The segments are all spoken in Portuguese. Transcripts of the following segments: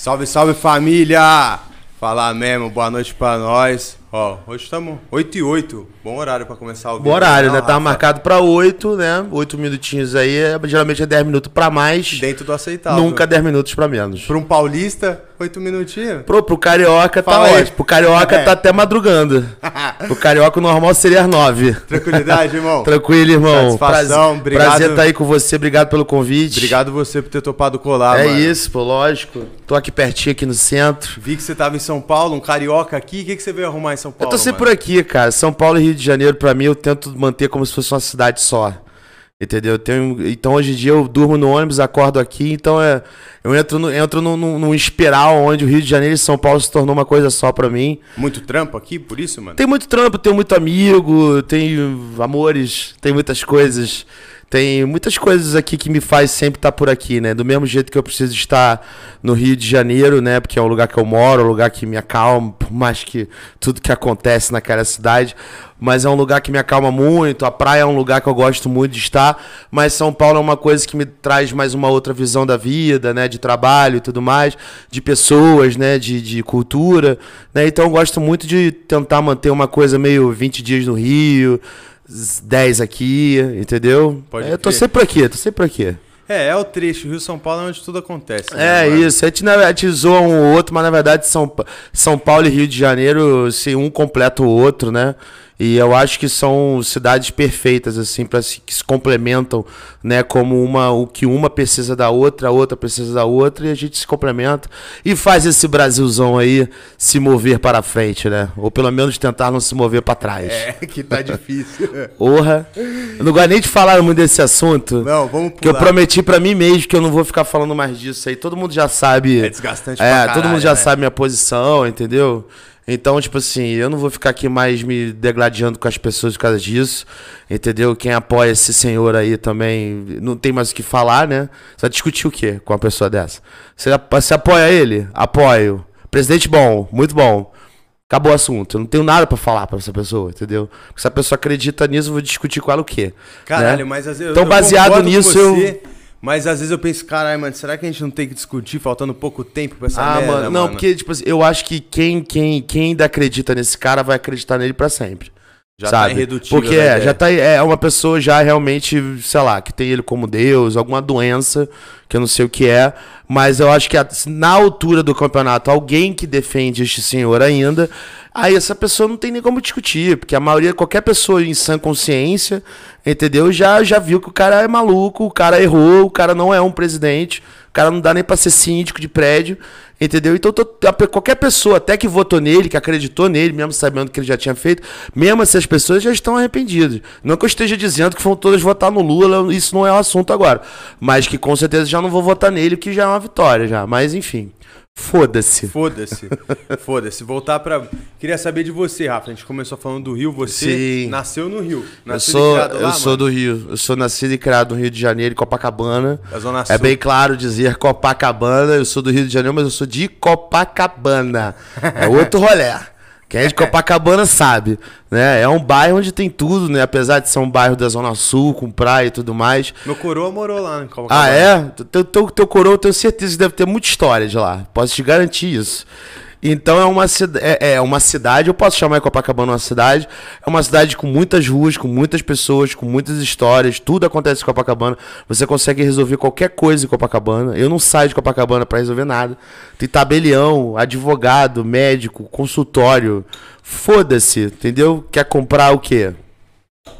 Salve, salve família! Falar mesmo, boa noite pra nós. Ó, hoje estamos 8 e 8. Bom horário pra começar o vídeo. Bom horário, Não, né? Tava Rafa? marcado pra 8, né? 8 minutinhos aí. é- Geralmente é 10 minutos pra mais. Dentro do aceitável. Nunca 10 minutos pra menos. Pra um paulista, 8 minutinhos. Pro, pro carioca tá Fala aí. ótimo. Pro carioca É. tá até madrugando. Pro carioca o normal seria as 9. Tranquilidade, irmão? Tranquilo, irmão. Satisfação, obrigado. Prazer estar aí com você. Obrigado pelo convite. Obrigado você por ter topado colar, É mano. isso, pô, lógico. Tô aqui pertinho, aqui no centro. Vi que você tava em São Paulo, um carioca aqui. O que, que você veio arrumar em São Eu Paulo? tô sempre mano? por aqui, cara. São Paulo e Rio de Janeiro, pra mim, eu tento manter como se fosse uma cidade só. Entendeu? Eu tenho- então, hoje em dia, eu durmo no ônibus, acordo aqui. Então, é, eu entro, no, entro num, num- espiral onde o Rio de Janeiro e São Paulo se tornou uma coisa só pra mim. Muito trampo aqui, por isso, mano? Tem muito trampo, tenho muito amigo, tenho amores, tem muitas coisas. Tem muitas coisas aqui que me faz sempre estar por aqui, né? Do mesmo jeito que eu preciso estar no Rio de Janeiro, né? Porque é o lugar que eu moro, é um lugar que me acalma, por mais que tudo que acontece naquela cidade. Mas é um lugar que me acalma muito, a praia é um lugar que eu gosto muito de estar. Mas São Paulo é uma coisa que me traz mais uma outra visão da vida, né? De trabalho e tudo mais, de pessoas, né? De, de cultura, né? Então eu gosto muito de tentar manter uma coisa meio 20 dias no Rio, 10 aqui, entendeu? Pode É, eu tô sempre aqui, tô sempre aqui. É, é o trecho. Rio-São Paulo é onde tudo acontece. né, É mano? isso, a gente, na verdade, zoa um ou outro, mas na verdade São, São Paulo e Rio de Janeiro, se um completa o outro, né? E eu acho que são cidades perfeitas, assim, para se, que se complementam, né? Como uma, o que uma precisa da outra, a outra precisa da outra, e a gente se complementa e faz esse Brasilzão aí se mover para frente, né? Ou pelo menos tentar não se mover para trás. É, que tá difícil. Porra. Eu não gosto nem de falar muito desse assunto. Não, vamos Que eu pular. prometi pra mim mesmo que eu não vou ficar falando mais disso aí. Todo mundo já sabe. É desgastante É, pra todo caralho, mundo já né? sabe minha posição, entendeu? Então, tipo assim, eu não vou ficar aqui mais me degladiando com as pessoas por causa disso, entendeu? Quem apoia esse senhor aí também não tem mais o que falar, né? Você vai discutir o quê com uma pessoa dessa? Você, você apoia ele? Apoio. Presidente bom, muito bom. Acabou o assunto. Eu não tenho nada pra falar pra essa pessoa, entendeu? Se a pessoa acredita nisso, eu vou discutir com ela o quê? Caralho, né? mas às vezes. Então, eu baseado nisso, você, Mas às vezes eu penso, caralho, mano, será que a gente não tem que discutir faltando pouco tempo pra essa Ah, merda, mano, não, porque, tipo assim, eu acho que quem, quem, quem ainda acredita nesse cara vai acreditar nele pra sempre. Já tá sabe? irredutível Porque da é, já tá, é uma pessoa já realmente, sei lá, que tem ele como Deus, alguma doença, que eu não sei o que é, mas eu acho que a- na altura do campeonato, alguém que defende este senhor ainda, aí essa pessoa não tem nem como discutir, porque a maioria, qualquer pessoa em sã consciência, entendeu, já, já viu que o cara é maluco, o cara errou, o cara não é um presidente, o cara não dá nem pra ser síndico de prédio, entendeu? Então tô- qualquer pessoa, até que votou nele, que acreditou nele, mesmo sabendo que ele já tinha feito, mesmo essas pessoas já estão arrependidas. Não que eu esteja dizendo que foram todas votar no Lula, isso não é o assunto agora. Mas que com certeza já não vou votar nele, que já é uma vitória já. Mas enfim, foda-se. Foda-se. Foda-se. Voltar pra. Queria saber de você, Rafa. A gente começou falando do Rio. Você Sim. nasceu no Rio. Eu Nasceu sou, e criado eu lá, sou mano? do Rio. Eu sou nascido e criado no Rio de Janeiro, em Copacabana. Da Zona É Sul. bem claro dizer Copacabana. Eu sou do Rio de Janeiro, mas eu sou de Copacabana. É outro rolê. Quem é de Copacabana sabe, né? É um bairro onde tem tudo, né? Apesar de ser um bairro da Zona Sul, com praia e tudo mais. Meu coroa morou lá em Copacabana. Ah, é? Teu, teu, teu coroa, eu tenho certeza que deve ter muita história de lá. Posso te garantir isso. Então é uma, é, é uma cidade, eu posso chamar Copacabana uma cidade. É uma cidade com muitas ruas, com muitas pessoas, com muitas histórias. Tudo acontece em Copacabana. Você consegue resolver qualquer coisa em Copacabana. Eu não saio de Copacabana para resolver nada. Tem tabelião, advogado, médico, consultório. Foda-se, entendeu? Quer comprar o quê?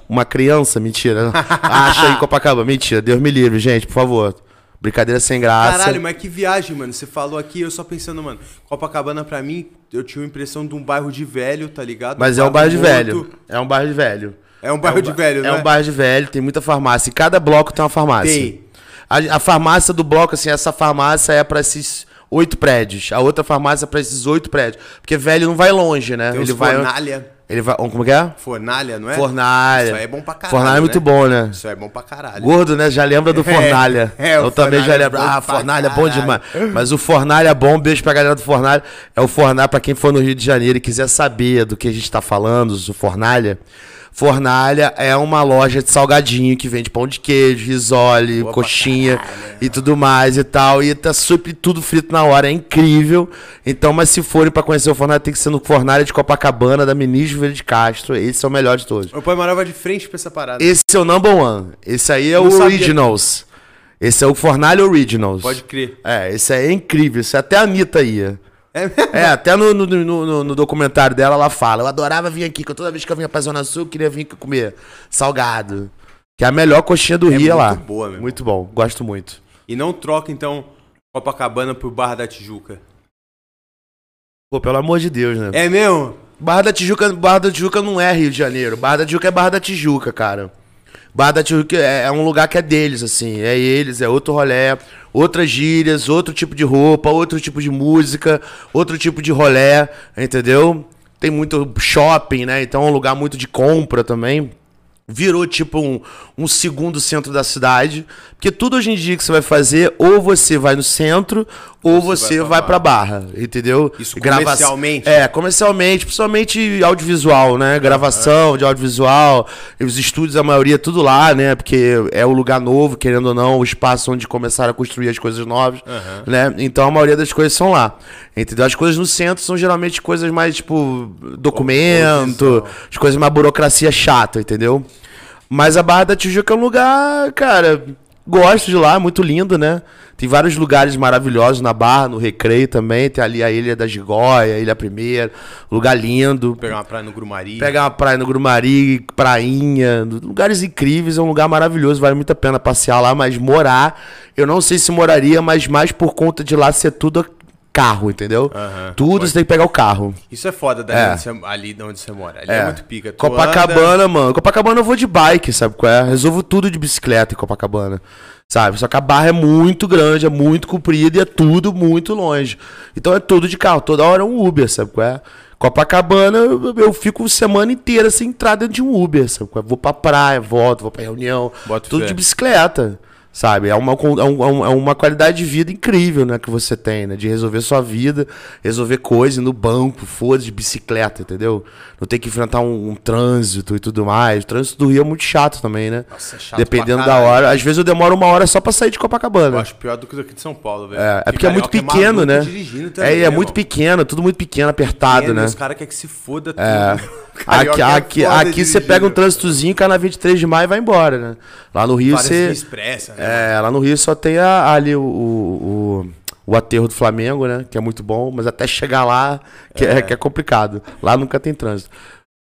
Uma criança? Mentira. Acha em Copacabana. Mentira. Deus me livre, gente, por favor. Brincadeira sem graça. Caralho, mas que viagem, mano. Você falou aqui, eu só pensando, mano. Copacabana, pra mim, eu tinha a impressão de um bairro de velho, tá ligado? Mas é um bairro de morto. velho. É um bairro de velho. É um bairro de ba- velho, É né? um bairro de velho, tem muita farmácia. E cada bloco tem uma farmácia. Tem. A, a farmácia do bloco, assim, essa farmácia é pra esses oito prédios. A outra farmácia é pra esses oito prédios. Porque velho não vai longe, né? Tem Ele vai. fornalha. Ele vai. Como que é? Fornalha, não é? Fornalha. Isso aí é bom pra caralho. Fornalha é muito né? bom, né? Isso aí é bom pra caralho. Gordo, né? Já lembra do Fornalha. é, o eu também já é lembro. bom Ah, Fornalha é bom demais. Mas o Fornalha é bom, beijo pra galera do Fornalha. É o Fornalha, pra quem for no Rio de Janeiro e quiser saber do que a gente tá falando, o Fornalha. Fornalha é uma loja de salgadinho que vende pão de queijo, risole, coxinha caralho. e tudo mais e tal. E tá super tudo frito na hora, é incrível. Então, mas se forem pra conhecer o Fornalha, tem que ser no Fornalha de Copacabana, da Ministro Verde Castro. Esse é o melhor de todos. O pai morava de frente pra essa parada. Esse é o number one. Esse aí é Não o sabia. Originals. Esse é o Fornalha Originals. Pode crer. É, esse aí é incrível. Esse até a Anitta ia. É? É, até no, no, no- no- documentário dela ela fala. Eu adorava vir aqui, que toda vez que eu vinha pra Zona Sul, eu queria vir aqui comer salgado. Que é a melhor coxinha do É Rio lá. muito boa, meu. Muito bom, gosto muito. E não troca, então, Copacabana por Barra da Tijuca. Pô, pelo amor de Deus, né? É mesmo? Barra da Tijuca, Barra da Tijuca não é Rio de Janeiro. Barra da Tijuca é Barra da Tijuca, cara. Barra da Tijuca é, é um lugar que é deles, assim. É eles, é outro rolé, outras gírias, outro tipo de roupa, outro tipo de música, outro tipo de rolé, entendeu? Tem muito shopping, né? Então é um lugar muito de compra também. Virou tipo um, um segundo centro da cidade. Porque tudo hoje em dia que você vai fazer, ou você vai no centro, ou você, vai pra vai pra barra, entendeu? Isso Grava- comercialmente? É, comercialmente, principalmente audiovisual, né? Gravação de audiovisual, os estúdios, a maioria, tudo lá, né? Porque é o lugar novo, querendo ou não, o espaço onde começaram a construir as coisas novas, né? Então a maioria das coisas são lá, entendeu? As coisas no centro são geralmente coisas mais, tipo, documento, as coisas mais burocracia chata, entendeu? Mas a Barra da Tijuca é um lugar, cara, gosto de lá, muito lindo, né? Tem vários lugares maravilhosos na Barra, no Recreio também. Tem ali a Ilha da Gigóia, Ilha Primeira, lugar lindo. Pegar uma praia no Grumari. Pegar uma praia no Grumari, prainha, lugares incríveis, é um lugar maravilhoso, vale muito a pena passear lá, mas morar, eu não sei se moraria, mas mais por conta de lá ser tudo carro, entendeu? Tudo você tem que pegar o carro. Isso é foda dali É. onde você- ali de onde você mora. Ali é, muito pica. Tu Copacabana, mano. Copacabana eu vou de bike, sabe qual é? Resolvo tudo de bicicleta em Copacabana. Sabe? Só que a barra é muito grande, é muito comprida e é tudo muito longe. Então é tudo de carro. Toda hora é um Uber, sabe qual é? Copacabana, eu, eu fico semana inteira sem entrar dentro de um Uber, sabe qual é? Vou pra praia, volto, vou pra reunião. Boto tudo fé. de bicicleta. Sabe? É uma, é um- é um- é uma qualidade de vida incrível, né? Que você tem, né? De resolver sua vida, resolver coisas no banco, foda de bicicleta, entendeu? Não ter que enfrentar um, um trânsito e tudo mais. O trânsito do Rio é muito chato também, né? Nossa, é chato Dependendo pra da hora. Às vezes eu demoro uma hora só pra sair de Eu Copacabana. acho pior do que daqui de São Paulo, velho. É, é porque é muito carioca pequeno, maluco né? também, É, e é né, muito pequeno, tudo muito pequeno, apertado, Pequeno, né? Os caras querem que se foda tudo. É. Aqui, é aqui, foda aqui você pega um trânsitozinho, cai na 23 de maio e vai embora, né? Lá no Rio Várias você. expressa, né? É, lá no Rio só tem a- ali o, o, o, aterro do Flamengo, né? Que é muito bom, mas até chegar lá que é, que é complicado. Lá nunca tem trânsito.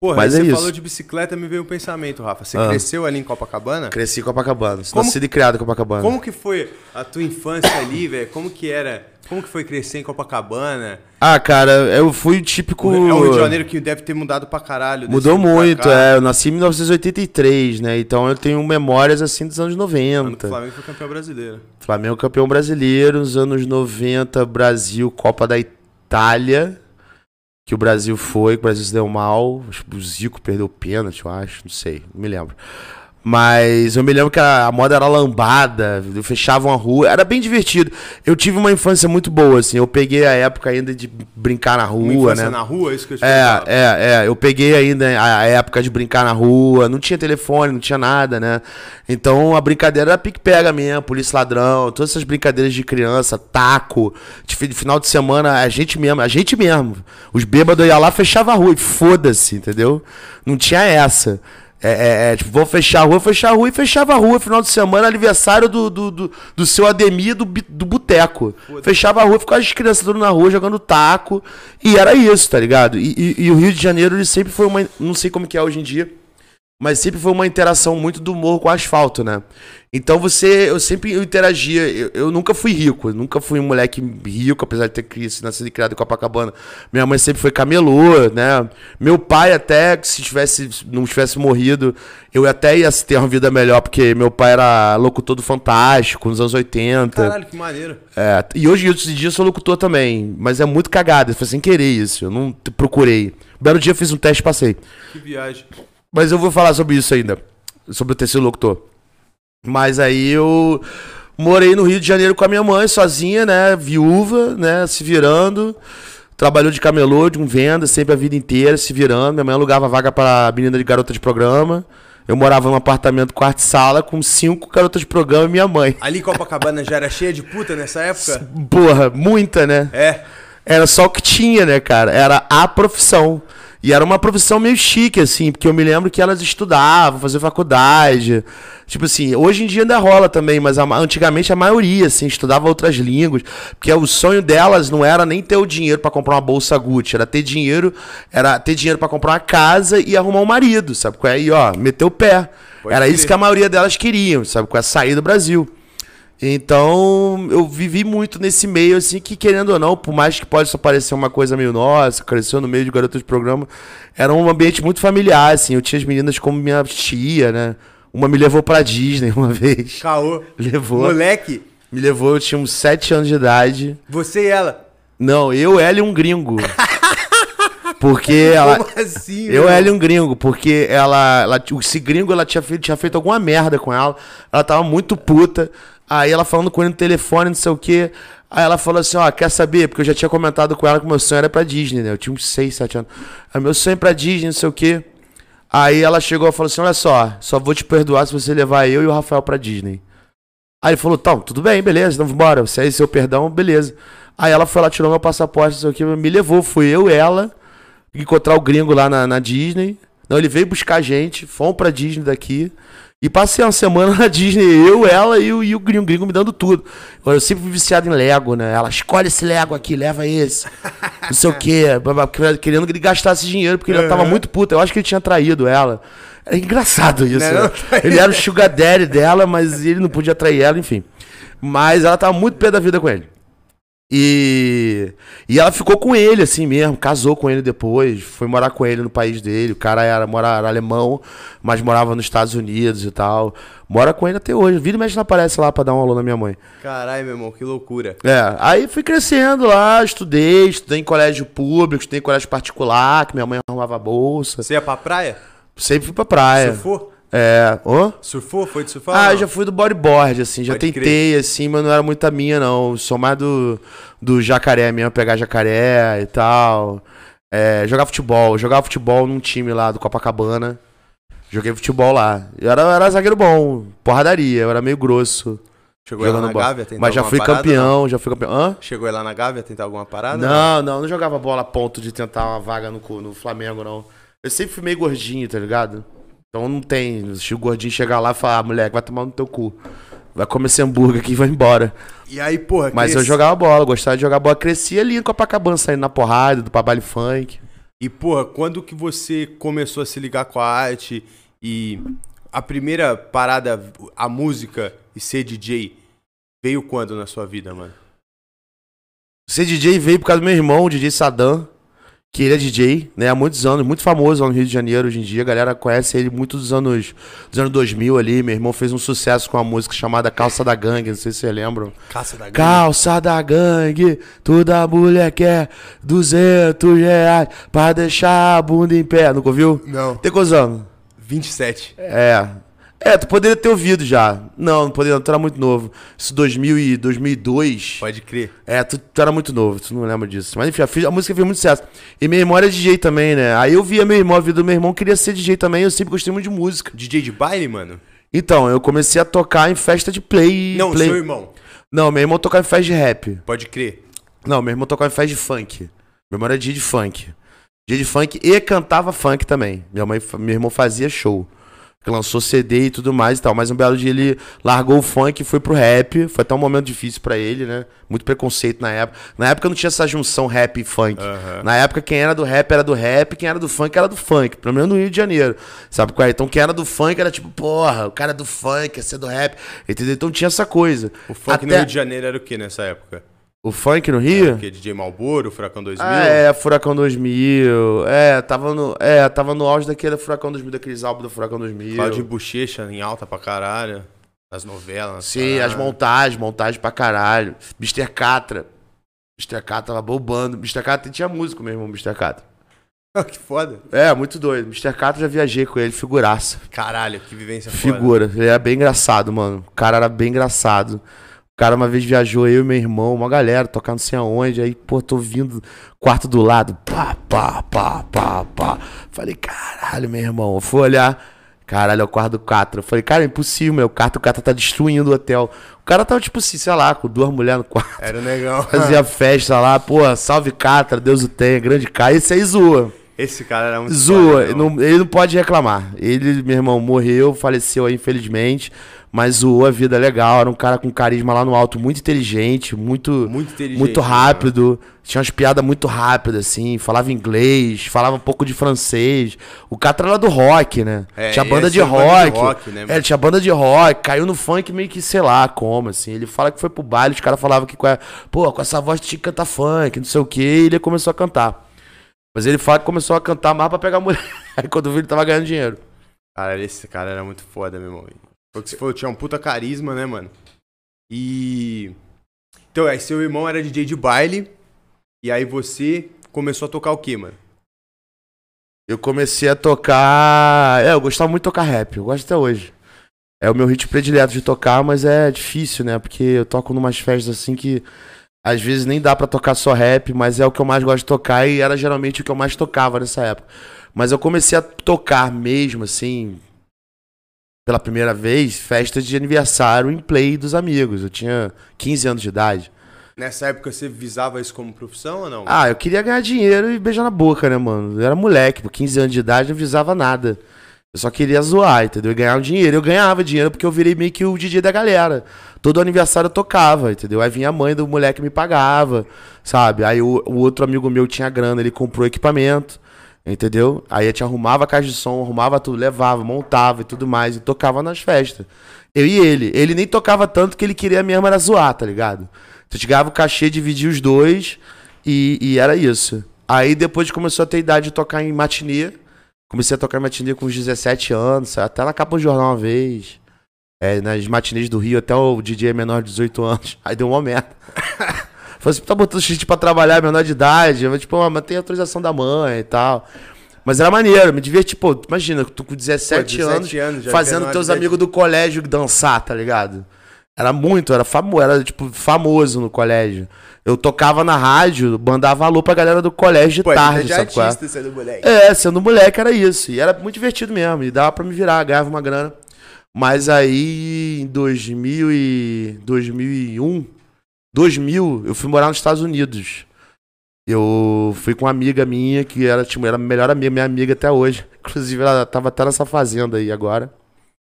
Porra, mas é você isso. falou de bicicleta, me veio um pensamento, Rafa. Você Ah. cresceu ali em Copacabana? Cresci em Copacabana. Como- Nascido e criado em Copacabana. Como que foi a tua infância ali, velho? Como que era? Como que foi crescer em Copacabana? Ah, cara, eu fui típico. É o Rio de Janeiro que deve ter mudado pra caralho. desse Mudou tempo pra muito, cá. é. Eu nasci em 1983, né? Então eu tenho memórias assim dos anos Ano que 90. o Flamengo foi campeão brasileiro. Flamengo campeão brasileiro, nos anos 90, Brasil, Copa da Itália. Que o Brasil foi, que o Brasil se deu mal. Que O Zico perdeu o pênalti, eu acho. Não sei, não me lembro. Mas eu me lembro que a, a moda era lambada, fechavam a rua, era bem divertido. Eu tive uma infância muito boa, assim. Eu peguei a época ainda de brincar na Uma rua, infância né? na rua, é isso que eu te É, é, é. Eu peguei ainda a, época de brincar na rua, não tinha telefone, não tinha nada, né? Então a brincadeira era pique-pega mesmo, polícia ladrão, todas essas brincadeiras de criança, taco. De, de final de semana, a gente mesmo, a gente mesmo. Os bêbados iam lá, fechava a rua e foda-se, entendeu? Não tinha essa. É, é, é, tipo, vou fechar a rua, fechar a rua e fechava a rua final de semana, aniversário do, do, do, do seu Ademir do, do boteco. Fechava a rua, ficava as crianças tudo na rua jogando taco. E era isso, tá ligado? E, e- e o Rio de Janeiro, ele sempre foi uma. Não sei como que é hoje em dia, mas sempre foi uma interação muito do morro com o asfalto, né? Então você, eu sempre interagia, eu, eu nunca fui rico, eu nunca fui um moleque rico, apesar de ter crescido, nascido e criado em Copacabana. Minha mãe sempre foi camelô, né? Meu pai até, se tivesse, não tivesse morrido, eu até ia ter uma vida melhor, porque meu pai era locutor do Fantástico, nos anos 80. Caralho, que maneiro. É, e hoje, outros dias, eu sou locutor também, mas é muito cagado, foi sem querer isso, eu não procurei. Um belo dia eu fiz um teste e passei. Que viagem. Mas eu vou falar sobre isso ainda. Sobre o ter sido locutor. Mas aí eu morei no Rio de Janeiro com a minha mãe, sozinha, né? Viúva, né? Se virando. trabalhou de camelô, de um venda, sempre a vida inteira, se virando. Minha mãe alugava vaga pra menina de garota de programa. Eu morava num apartamento quarto e sala com cinco garotas de programa e minha mãe. Ali Copacabana já era cheia de puta nessa época? Porra, muita, né? É. Era só o que tinha, né, cara? Era a profissão. E era uma profissão meio chique, assim, porque eu me lembro que elas estudavam, faziam faculdade. Tipo assim, hoje em dia ainda rola também, mas a, antigamente a maioria, assim, estudava outras línguas. Porque o sonho delas não era nem ter o dinheiro para comprar uma bolsa Gucci, era ter dinheiro, era ter dinheiro para comprar uma casa e arrumar um marido, sabe? Aí, ó, meter o pé. Pode era isso que a maioria delas queriam, sabe? Com a sair do Brasil. Então, eu vivi muito nesse meio, assim, que querendo ou não, por mais que possa parecer uma coisa meio nossa, cresceu no meio de garotos de programa, era um ambiente muito familiar, assim. Eu tinha as meninas como minha tia, né? Uma me levou pra Disney uma vez. Caô. Levou. Moleque. Me levou, eu tinha uns 7 anos de idade. Você e ela? Não, eu, ela e um gringo. Porque ela. Como assim, eu, ela e um gringo, porque ela, ela. Esse gringo ela tinha feito, tinha feito alguma merda com ela. Ela tava muito puta. Aí ela falando com ele no telefone, não sei o quê. Aí ela falou assim, ó, quer saber? Porque eu já tinha comentado com ela que meu sonho era pra Disney, né? Eu tinha uns 6, 7 anos. Aí meu sonho é pra Disney, não sei o quê. Aí ela chegou e falou assim, olha só, só vou te perdoar se você levar eu e o Rafael pra Disney. Aí ele falou, tá, tudo bem, beleza, então vambora. Se é seu perdão, beleza. Aí ela foi lá, tirou meu passaporte, não sei o quê, me levou. Fui eu e ela encontrar o gringo lá na, na Disney. Não, ele veio buscar a gente, fomos pra Disney daqui. E passei uma semana na Disney, eu, ela e o, e o gringo, gringo me dando tudo. Eu sempre fui viciado em Lego, né? Ela escolhe esse Lego aqui, leva esse. Não sei o quê. Querendo que ele gastasse dinheiro, porque ele uhum. tava muito puto. Eu acho que ele tinha traído ela. É engraçado isso. Não, né? não, ele era o sugar daddy dela, mas ele não podia trair ela, enfim. Mas ela tava muito pé da vida com ele. E, e ela ficou com ele, assim mesmo, casou com ele depois, foi morar com ele no país dele. O cara era, era alemão, mas morava nos Estados Unidos e tal. Mora com ele até hoje. Vira e mexe não aparece lá pra dar um alô na minha mãe. Caralho, meu irmão, que loucura. É, aí fui crescendo lá, estudei, estudei em colégio público, estudei em colégio particular, que minha mãe arrumava bolsa. Você ia pra praia? Sempre fui pra praia. Surfou? É. Oh? Surfou? Foi de surfar? Ah, já fui do bodyboard, assim. Já tentei, crer. assim, mas não era muito a minha, não. Sou mais do, do jacaré mesmo, pegar jacaré e tal. É, jogar futebol. Jogava futebol num time lá do Copacabana. Joguei futebol lá. Eu era, eu era zagueiro bom, porradaria, eu era meio grosso. Chegou lá na Gávea tentar Mas já fui parada, campeão, não? já fui campeão. Hã? Chegou lá na Gávea tentar alguma parada? Não, não, não jogava bola a ponto de tentar uma vaga no, no Flamengo, não. Eu sempre fui meio gordinho, tá ligado? Então não tem. Se o gordinho chegar lá e falar, ah, moleque, vai tomar no teu cu. Vai comer esse hambúrguer aqui e vai embora. E aí, porra, Mas eu jogava bola, gostava de jogar bola. Cresci ali em Copacabana, saindo na porrada, do trabalho funk. E, porra, quando que você começou a se ligar com a arte e a primeira parada, a música e ser DJ, veio quando na sua vida, mano? Ser DJ veio por causa do meu irmão, o DJ Sadam que ele é DJ, né, há muitos anos, muito famoso lá no Rio de Janeiro hoje em dia. A galera conhece ele muito dos anos, dos anos 2000 ali. Meu irmão fez um sucesso com uma música chamada Calça da Gangue, não sei se vocês lembram. Calça da Gangue. Calça da Gangue, toda mulher quer 200 reais pra deixar a bunda em pé. Nunca ouviu? Não. Tem quantos anos? 27. É, é, tu poderia ter ouvido já. Não, não poderia, tu era muito novo. Isso 2000 e 2002. Pode crer. É, tu, tu era muito novo, tu não lembra disso. Mas enfim, a, a, música fez muito sucesso. E meu irmão era DJ também, né? Aí eu via meu irmão, a vida do meu irmão queria ser DJ também, eu sempre gostei muito de música. DJ de baile, mano? Então, eu comecei a tocar em festa de play. Não, play. seu irmão. Não, meu irmão tocava em festa de rap. Pode crer. Não, meu irmão tocava em festa de funk. Meu irmão era DJ de funk. DJ de funk e cantava funk também. Minha mãe, meu irmão fazia show lançou CD e tudo mais e tal. Mas um belo dia ele largou o funk e foi pro rap. Foi até um momento difícil para ele, né? Muito preconceito na época. Na época não tinha essa junção rap e funk. Uhum. Na época quem era do rap era do rap, quem era do funk era do funk. Pelo menos no Rio de Janeiro. Sabe qual é? Então quem era do funk era tipo, porra, o cara é do funk, quer ser do rap. Entendeu? Então tinha essa coisa. O funk até... no Rio de Janeiro era o que nessa época? O funk no Rio? É, porque DJ Malboro, Furacão 2000. Ah, é, Furacão 2000. É, tava no, é, tava no auge daquele Furacão 2000, daqueles álbuns do Furacão 2000. Claudio Bochecha em alta pra caralho. As novelas. Sim, caralho. as montagens, montagem pra caralho. Mr. Catra. Mr. Catra tava bombando. Mr. Catra tinha músico mesmo, Mr. Catra. que foda. É, muito doido. Mr. Catra já viajei com ele, figuraça. Caralho, que vivência Figura. foda. Ele era bem engraçado, mano. O cara era bem engraçado cara uma vez viajou, eu e meu irmão, uma galera, tocar não sei aonde. Aí, pô, tô vindo, quarto do lado, pá, pá, pá, pá, pá. Falei, caralho, meu irmão. Eu fui olhar, caralho, é o quarto do Catra. Eu falei, cara, é impossível, meu. O quarto do Catra tá destruindo o hotel. O cara tava, tipo assim, sei lá, com duas mulheres no quarto. Era negão. Fazia festa lá, pô, salve Catra, Deus o tenha, grande cara. Esse aí zoa. Esse cara era muito Zoa, foda, não, ele não pode reclamar. Ele, meu irmão, morreu, faleceu aí, infelizmente. Mas zoou a vida legal. Era um cara com carisma lá no alto, muito inteligente, muito, Muito inteligente, muito né, rápido. Tinha umas piadas muito rápidas, assim. Falava inglês, falava um pouco de francês. O cara era do rock, né? É, tinha banda de é banda de rock. rock, né, é, tinha banda de rock. Caiu no funk meio que, sei lá como, assim. Ele fala que foi pro baile, os caras falavam que, pô, com essa voz tinha que cantar funk, não sei o quê. E ele começou a cantar. Mas ele fala que começou a cantar mais pra pegar mulher. Aí quando viu, ele tava ganhando dinheiro. Cara, esse cara era muito foda, meu irmão. Foi o que você falou, tinha um puta carisma, né, mano? E. Então, aí seu irmão era DJ de baile. E aí você começou a tocar o quê, mano? Eu comecei a tocar. É, eu gostava muito de tocar rap, eu gosto até hoje. É o meu ritmo predileto de tocar, mas é difícil, né? Porque eu toco numas festas assim que às vezes nem dá pra tocar só rap, mas é o que eu mais gosto de tocar e era geralmente o que eu mais tocava nessa época. Mas eu comecei a tocar mesmo, assim, pela primeira vez, festa de aniversário em play dos amigos. Eu tinha 15 anos de idade. Nessa época você visava isso como profissão ou não? Ah, eu queria ganhar dinheiro e beijar na boca, né, mano? Eu era moleque, por 15 anos de idade, não visava nada. Eu só queria zoar, entendeu? E ganhar um dinheiro. Eu ganhava dinheiro porque eu virei meio que o DJ da galera. Todo aniversário eu tocava, entendeu? Aí vinha a mãe do moleque me pagava, sabe? Aí o, o outro amigo meu tinha grana, ele comprou equipamento, entendeu? Aí a gente arrumava a caixa de som, arrumava tudo, levava, montava e tudo mais, e tocava nas festas. Eu e ele. Ele nem tocava tanto que ele queria mesmo era zoar, tá ligado? Então ganhava o cachê, dividia os dois e, e era isso. Aí depois começou a ter idade de tocar em matinê. Comecei a tocar matinê com uns 17 anos, até na capa do jornal uma vez. É, nas matinês do Rio, até o DJ é menor de 18 anos. Aí deu uma merda. Falei assim, tá botando gente pra trabalhar menor de idade. Eu, tipo, ah, mas tem autorização da mãe e tal. Mas era maneiro, me diverti. Pô, imagina, tu com 17, Pô, 17 anos, anos, fazendo teus amigos do colégio dançar, tá ligado? Era muito, era famoso, era tipo famoso no colégio. Eu tocava na rádio, mandava alô pra galera do colégio de Pô, é tarde, de sabe qual é? artista sendo moleque. É, sendo moleque era isso. E era muito divertido mesmo. E dava pra me virar, ganhava uma grana. Mas aí, em 2000 e... 2001, 2000, eu fui morar nos Estados Unidos. Eu fui com uma amiga minha, que era, tipo, era a melhor amiga, minha amiga até hoje. Inclusive, ela tava até nessa fazenda aí agora.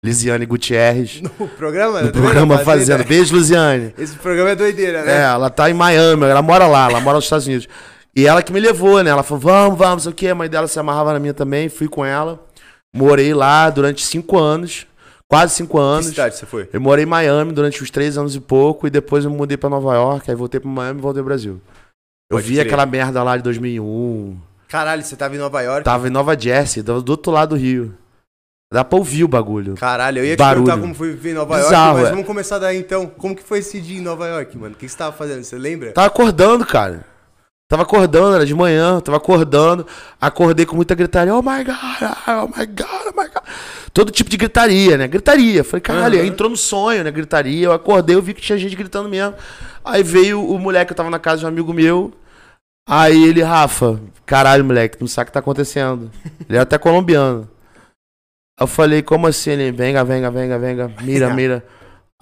Lisiane Gutierrez. No programa? No programa Fazenda. Fazenda. Beijo, Lisiane. Esse programa é doideira, É, né? ela tá em Miami, ela mora lá, ela mora nos Estados Unidos. E ela que me levou, né? Ela falou, vamos, vamos, não sei o quê. A mãe dela se amarrava na minha também, fui com ela. Morei lá durante cinco anos, quase cinco Que anos. cidade você foi? Eu morei em Miami durante uns três anos e pouco, e depois eu me mudei pra Nova York, aí voltei pra Miami e voltei pro Brasil. Eu Pode vi crer. aquela merda lá de 2001. Caralho, você tava em Nova York? Tava em Nova Jersey, do outro lado do Rio. Dá pra ouvir o bagulho. Caralho, eu ia te Barulho. perguntar como foi viver em Nova Bizarro, York, mas é. vamos começar daí então. Como que foi esse dia em Nova York, mano? O que você tava fazendo? Você lembra? Tava acordando, cara. Tava acordando, era de manhã, tava acordando. Acordei com muita gritaria. Oh my God, oh my God, oh my God. Todo tipo de gritaria, né? Gritaria. Falei, caralho, aí entrou no sonho, né? Gritaria. Eu acordei, eu vi que tinha gente gritando mesmo. Aí veio o moleque, eu tava na casa de um amigo meu. Aí ele, Rafa, caralho, moleque, não sabe o que tá acontecendo. Ele era até colombiano. Eu falei, como assim? Ele, venga, venga, venga, venga, mira, mira.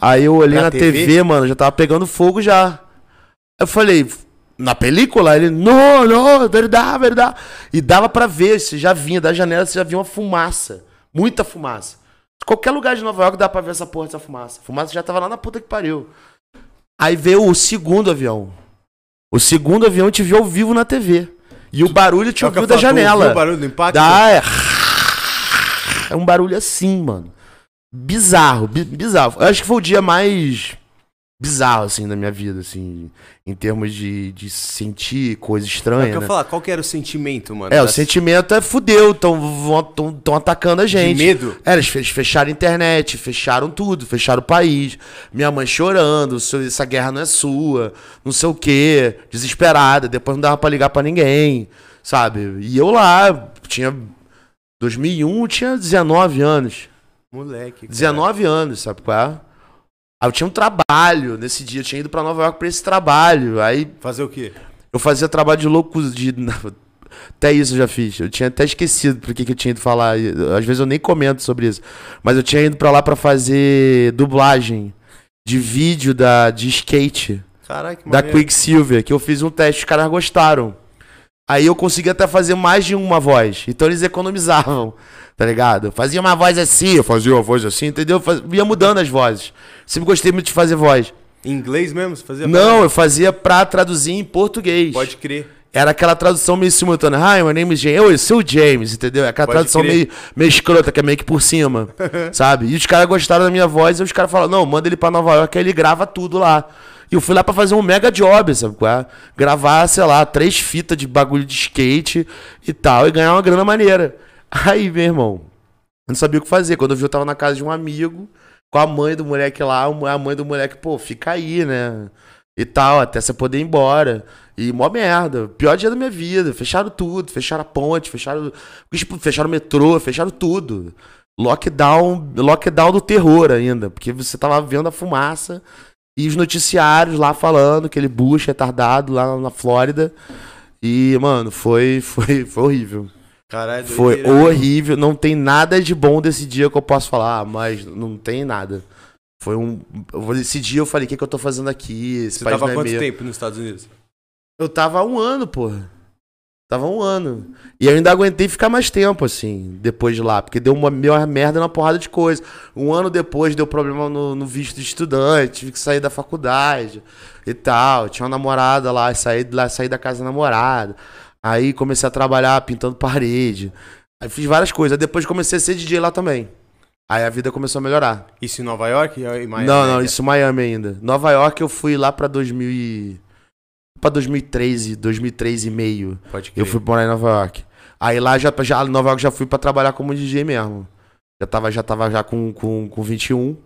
Aí eu olhei Na na TV? TV, mano, já tava pegando fogo já. Eu falei, na película? Ele, não, não, verdade, verdade. E dava pra ver, você já vinha da janela, você já via uma fumaça. Muita fumaça. Qualquer lugar de Nova York dá pra ver essa porra dessa fumaça. A fumaça já tava lá na puta que pariu. Aí veio o segundo avião. O segundo avião te viu ao vivo na TV. E o barulho te ouviu da falo, tu ouviu janela. o barulho do impacto? Dá, é. É um barulho assim, mano. Bizarro, bi- bizarro. Eu acho que foi o dia mais bizarro, assim, da minha vida, assim, em termos de, de sentir coisa É o estranha. que eu né? falar, qual que era o sentimento, mano? É, o Das- sentimento é fudeu, estão atacando a gente. medo? É, eles fe- fecharam a internet, fecharam tudo, fecharam o país. Minha mãe chorando, "Seu- essa guerra não é sua, não sei o quê, desesperada. Depois não dava pra ligar pra ninguém, sabe? E eu lá, tinha. 2001, eu tinha 19 anos. Moleque. cara. 19 anos, sabe qual é? Aí eu tinha um trabalho nesse dia, eu tinha ido pra Nova York pra esse trabalho. Aí Fazer o quê? eu fazia trabalho de louco de. Até isso eu já fiz. Eu tinha até esquecido por que eu tinha ido falar. Às vezes eu nem comento sobre isso. Mas eu tinha ido pra lá pra fazer dublagem de vídeo da, de skate que da. Quicksilver, que eu fiz um teste, os caras gostaram. Aí eu consegui até fazer mais de uma voz. Então eles economizavam, tá ligado? Eu fazia uma voz assim, eu fazia uma voz assim, entendeu? Eu faz- ia mudando as vozes. Sempre gostei muito de fazer voz. Em inglês mesmo? Você fazia Não, eu fazia pra traduzir em português. Pode crer. Era aquela tradução meio simultânea. Hi, my name is James. Eu sou o James, entendeu? É aquela Pode tradução crer. meio, meio escrota, que é meio que por cima, sabe? E os caras gostaram da minha voz e os caras falaram, não, manda ele pra Nova York, aí ele grava tudo lá. E eu fui lá pra fazer um mega job, sabe? é? Gravar, sei lá, três fitas de bagulho de skate e tal, e ganhar uma grana maneira. Aí, meu irmão, eu não sabia o que fazer. Quando eu vi, eu tava na casa de um amigo, com a mãe do moleque lá, a mãe do moleque, pô, fica aí, né? E tal, até você poder ir embora. E mó merda. Pior dia da minha vida. Fecharam tudo, fecharam a ponte, fecharam. tipo, Fecharam o metrô, fecharam tudo. Lockdown, lockdown do terror ainda. Porque você tava vendo a fumaça e os noticiários lá falando que ele Bush retardado lá na Flórida. E, mano, foi, foi, foi horrível. Caralho, Foi doideira, horrível. Não tem nada de bom desse dia que eu posso falar, mas não tem nada. Foi um. Esse dia eu falei, o que, que eu tô fazendo aqui? Esse Você país tava é quanto meu. tempo nos Estados Unidos? Eu tava há um ano, porra. Tava um ano. E eu ainda aguentei ficar mais tempo, assim, depois de lá. Porque deu uma meia merda na porrada de coisa. Um ano depois deu problema no, no visto de estudante, tive que sair da faculdade e tal. Tinha uma namorada lá, saí, lá, saí da casa da namorada. Aí comecei a trabalhar pintando parede. Aí fiz várias coisas. Aí depois comecei a ser DJ lá também. Aí a vida começou a melhorar. Isso em Nova York e em Miami? não, não, isso Miami ainda. Nova York eu fui lá pra 2000 e... Pra 2013, 2013 e meio. Pode crer. Eu fui morar em Nova York. Aí lá já, já Nova York já fui pra trabalhar como DJ mesmo. Já tava já, tava já com, com, com 21,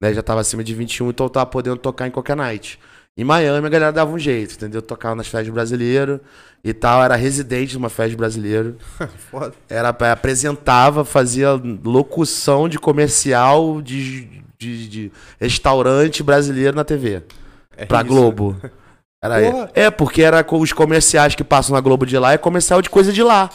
né? Já tava acima de 21, então eu tava podendo tocar em qualquer night. Em Miami a galera dava um jeito, entendeu? Tocava nas festas brasileiras e tal, era residente de uma festa brasileira. Foda. Era apresentava, fazia locução de comercial de, de, de restaurante brasileiro na TV É pra isso. Globo. Era Porra. É, porque era com os comerciais que passam na Globo de lá, é comercial de coisa de lá.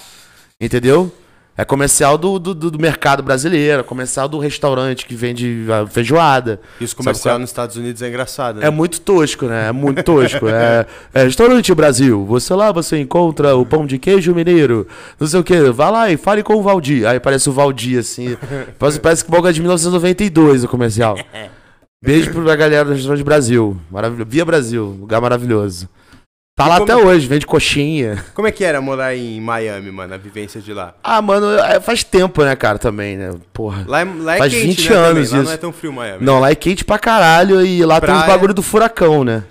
Entendeu? É comercial do, do, do mercado brasileiro, é comercial do restaurante que vende feijoada. E os comercial qual? nos Estados Unidos é engraçado, né? É muito tosco, né? É muito tosco. É, é restaurante Brasil. Você lá, você encontra o pão de queijo mineiro. Não sei o que. Vá lá e fale com o Valdir. Aí parece o Valdir, assim. Parece, parece que boga de 1992 o comercial. Beijo pra galera do restaurante Brasil. Maravilhoso. Via Brasil, lugar maravilhoso. Tá lá até hoje, vende coxinha. Como é que era morar em Miami, mano? A vivência de lá? Ah, mano, é, faz tempo, né, cara, também, né? Porra. Lá é, lá é Faz quente, 20 né, anos Lá não isso. é tão frio Miami. Não, lá é quente pra caralho e lá tem os Praia. bagulho do furacão, né?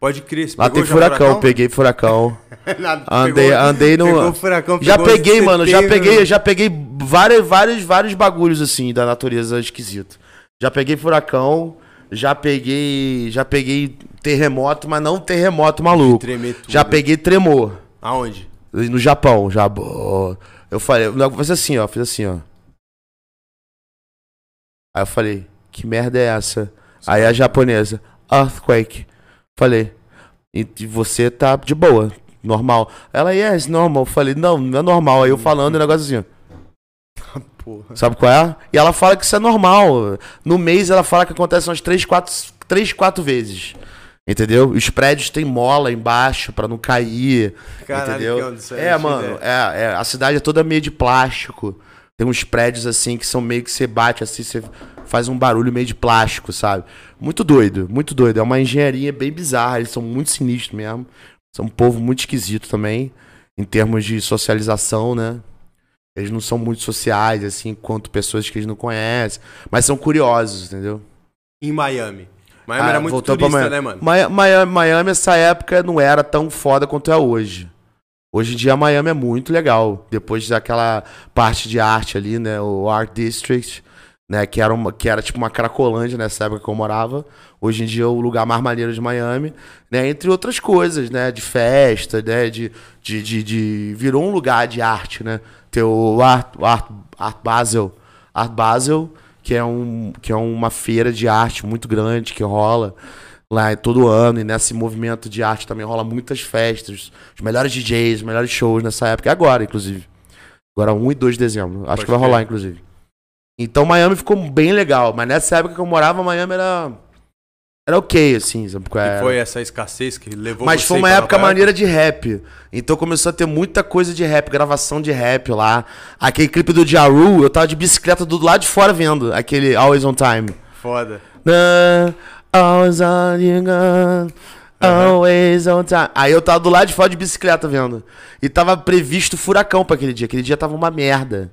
Pode crer. Lá tem já furacão, peguei furacão. Nada, Andei, pegou- andei no. pegou furacão, já pegou peguei, mano. Já setembro. peguei, já peguei vários, vários, vários bagulhos assim da natureza esquisito. Já peguei furacão, já peguei, já peguei terremoto, mas não terremoto maluco. Já peguei tremor Aonde? no Japão, já. Eu falei, o negócio assim, ó, fiz assim, ó. Aí eu falei, que merda é essa? Aí a japonesa, earthquake. Falei, e você tá de boa, normal. Ela, yes, normal. Eu falei, não, não é normal. Aí eu falando, o negócio assim, ó. Porra. Sabe qual é? E ela fala que isso é normal. No mês ela fala que acontece umas 3, 4, 3, 4 vezes. Entendeu? Os prédios têm mola embaixo pra não cair. Caralho, entendeu? é, tinha mano, é, é, a cidade é toda meio de plástico. Tem uns prédios assim que são meio que você bate assim, você faz um barulho meio de plástico, sabe? Muito doido, muito doido. É uma engenharia bem bizarra, eles são muito sinistros mesmo. São um povo muito esquisito também, em termos de socialização, né? Eles não são muito sociais, assim, quanto pessoas que eles não conhecem, mas são curiosos, entendeu? Em Miami. Miami Ah, era muito turista, Miami. né, mano? Mia- Miami, Miami, essa época, não era tão foda quanto é hoje. Hoje em dia, Miami é muito legal. Depois daquela parte de arte ali, né? O Art District, né? Que era, uma, que era tipo uma cracolândia nessa época que eu morava. Hoje em dia é o lugar mais maneiro de Miami, né? Entre outras coisas, né? De festa, né? De, de, de, de- Virou um lugar de arte, né? Tem o Art, Art, Art Basel. Art Basel, que é, um, que é uma feira de arte muito grande que rola lá todo ano. E nesse movimento de arte também rola muitas festas, os melhores DJs, os melhores shows nessa época. Agora, inclusive. Agora 1 e 2 de dezembro. Acho Pode que vai rolar, inclusive. Então Miami ficou bem legal. Mas nessa época que eu morava, Miami era. Era ok, assim. Sabe? qual E era? foi essa escassez que levou Mas foi uma época maneira de rap. Então começou a ter muita coisa de rap, gravação de rap lá. Aquele clipe do Ja Rule, eu tava de bicicleta do lado de fora vendo. Aquele Always on Time. Foda. Nah, Always on you gone, Always on time. Aí eu tava do lado de fora de bicicleta vendo. E tava previsto furacão pra aquele dia. Aquele dia tava uma merda.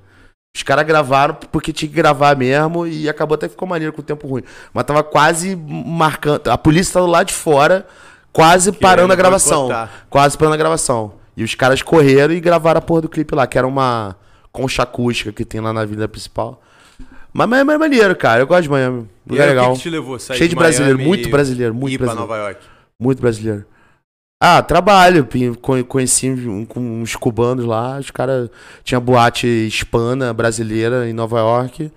Os caras gravaram porque tinha que gravar mesmo e acabou até que ficou maneiro com o tempo ruim. Mas tava quase marcando. A polícia tava lado de fora, quase parando a gravação. Quase parando a gravação. E os caras correram e gravaram a porra do clipe lá, que era uma concha acústica que tem lá na vila principal. Mas Miami é maneiro, cara. Eu gosto de Miami. Lugar legal. O que, que te levou sair Cheio de brasileiro, Miami muito brasileiro, muito ir pra brasileiro. Nova York? Muito brasileiro. Ah, trabalho. Conheci com uns cubanos lá. Os caras. Tinha boate hispana brasileira em Nova York.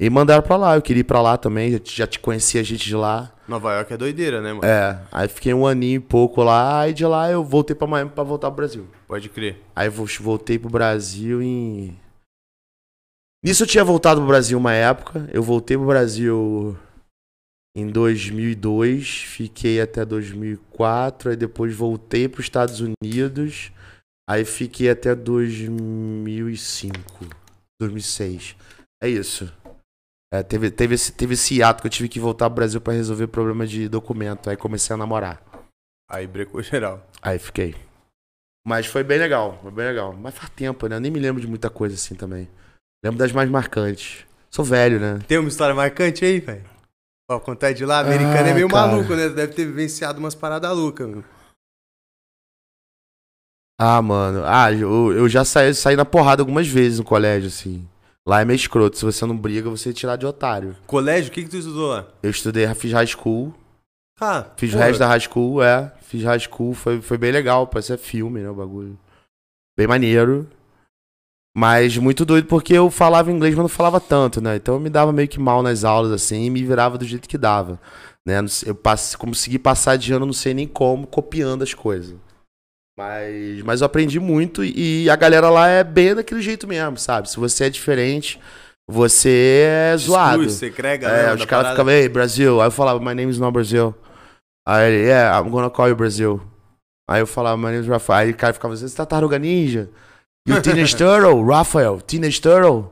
E mandaram pra lá. Eu queria ir pra lá também. Já, te conhecia gente de lá. Nova York é doideira, né, mano? É. Aí fiquei um aninho e pouco lá. Aí de lá eu voltei pra Miami pra voltar pro Brasil. Pode crer. Aí vo- voltei pro Brasil em. Nisso eu tinha voltado pro Brasil uma época. Eu voltei pro Brasil em 2002, fiquei até 2004, aí depois voltei pros Estados Unidos, aí fiquei até 2005, 2006. É isso. É, teve, teve, esse, teve esse hiato que eu tive que voltar pro Brasil pra resolver problema de documento. Aí comecei a namorar. Aí brecou geral. Aí fiquei. Mas foi bem legal, foi bem legal. Mas faz tempo, né? Eu nem me lembro de muita coisa assim também. Lembro das mais marcantes. Sou velho, né? Tem uma história marcante aí, velho? Ó, contar de lá, americano Ah, é meio cara. maluco, né? Deve ter vivenciado umas paradas loucas, meu. Ah, mano. Ah, eu, eu já saí, saí na porrada algumas vezes no colégio, assim. Lá é meio escroto. Se você não briga, você é tirado de otário. Colégio, o que que tu estudou lá? Eu estudei, fiz high school. Ah, Fiz o resto da high school, é. Fiz high school, foi, foi bem legal. Parece filme, né, o bagulho. Bem maneiro. Mas muito doido porque eu falava inglês, mas não falava tanto, né? Então eu me dava meio que mal nas aulas, assim, e me virava do jeito que dava. Né? Eu passe, consegui passar de ano, não sei nem como, copiando as coisas. Mas, mas eu aprendi muito e a galera lá é bem daquele jeito mesmo, sabe? Se você é diferente, você é te zoado. exclui, Segrega, É, né, os caras ficavam, ei, Brasil. Aí eu falava, my name is not Brasil. Aí ele, yeah, I'm gonna call you Brasil. Aí eu falava, my name is Rafael. Aí o cara ficava, você tá tartaruga ninja? You Teenage Turtle? Rafael, Teenage Turtle?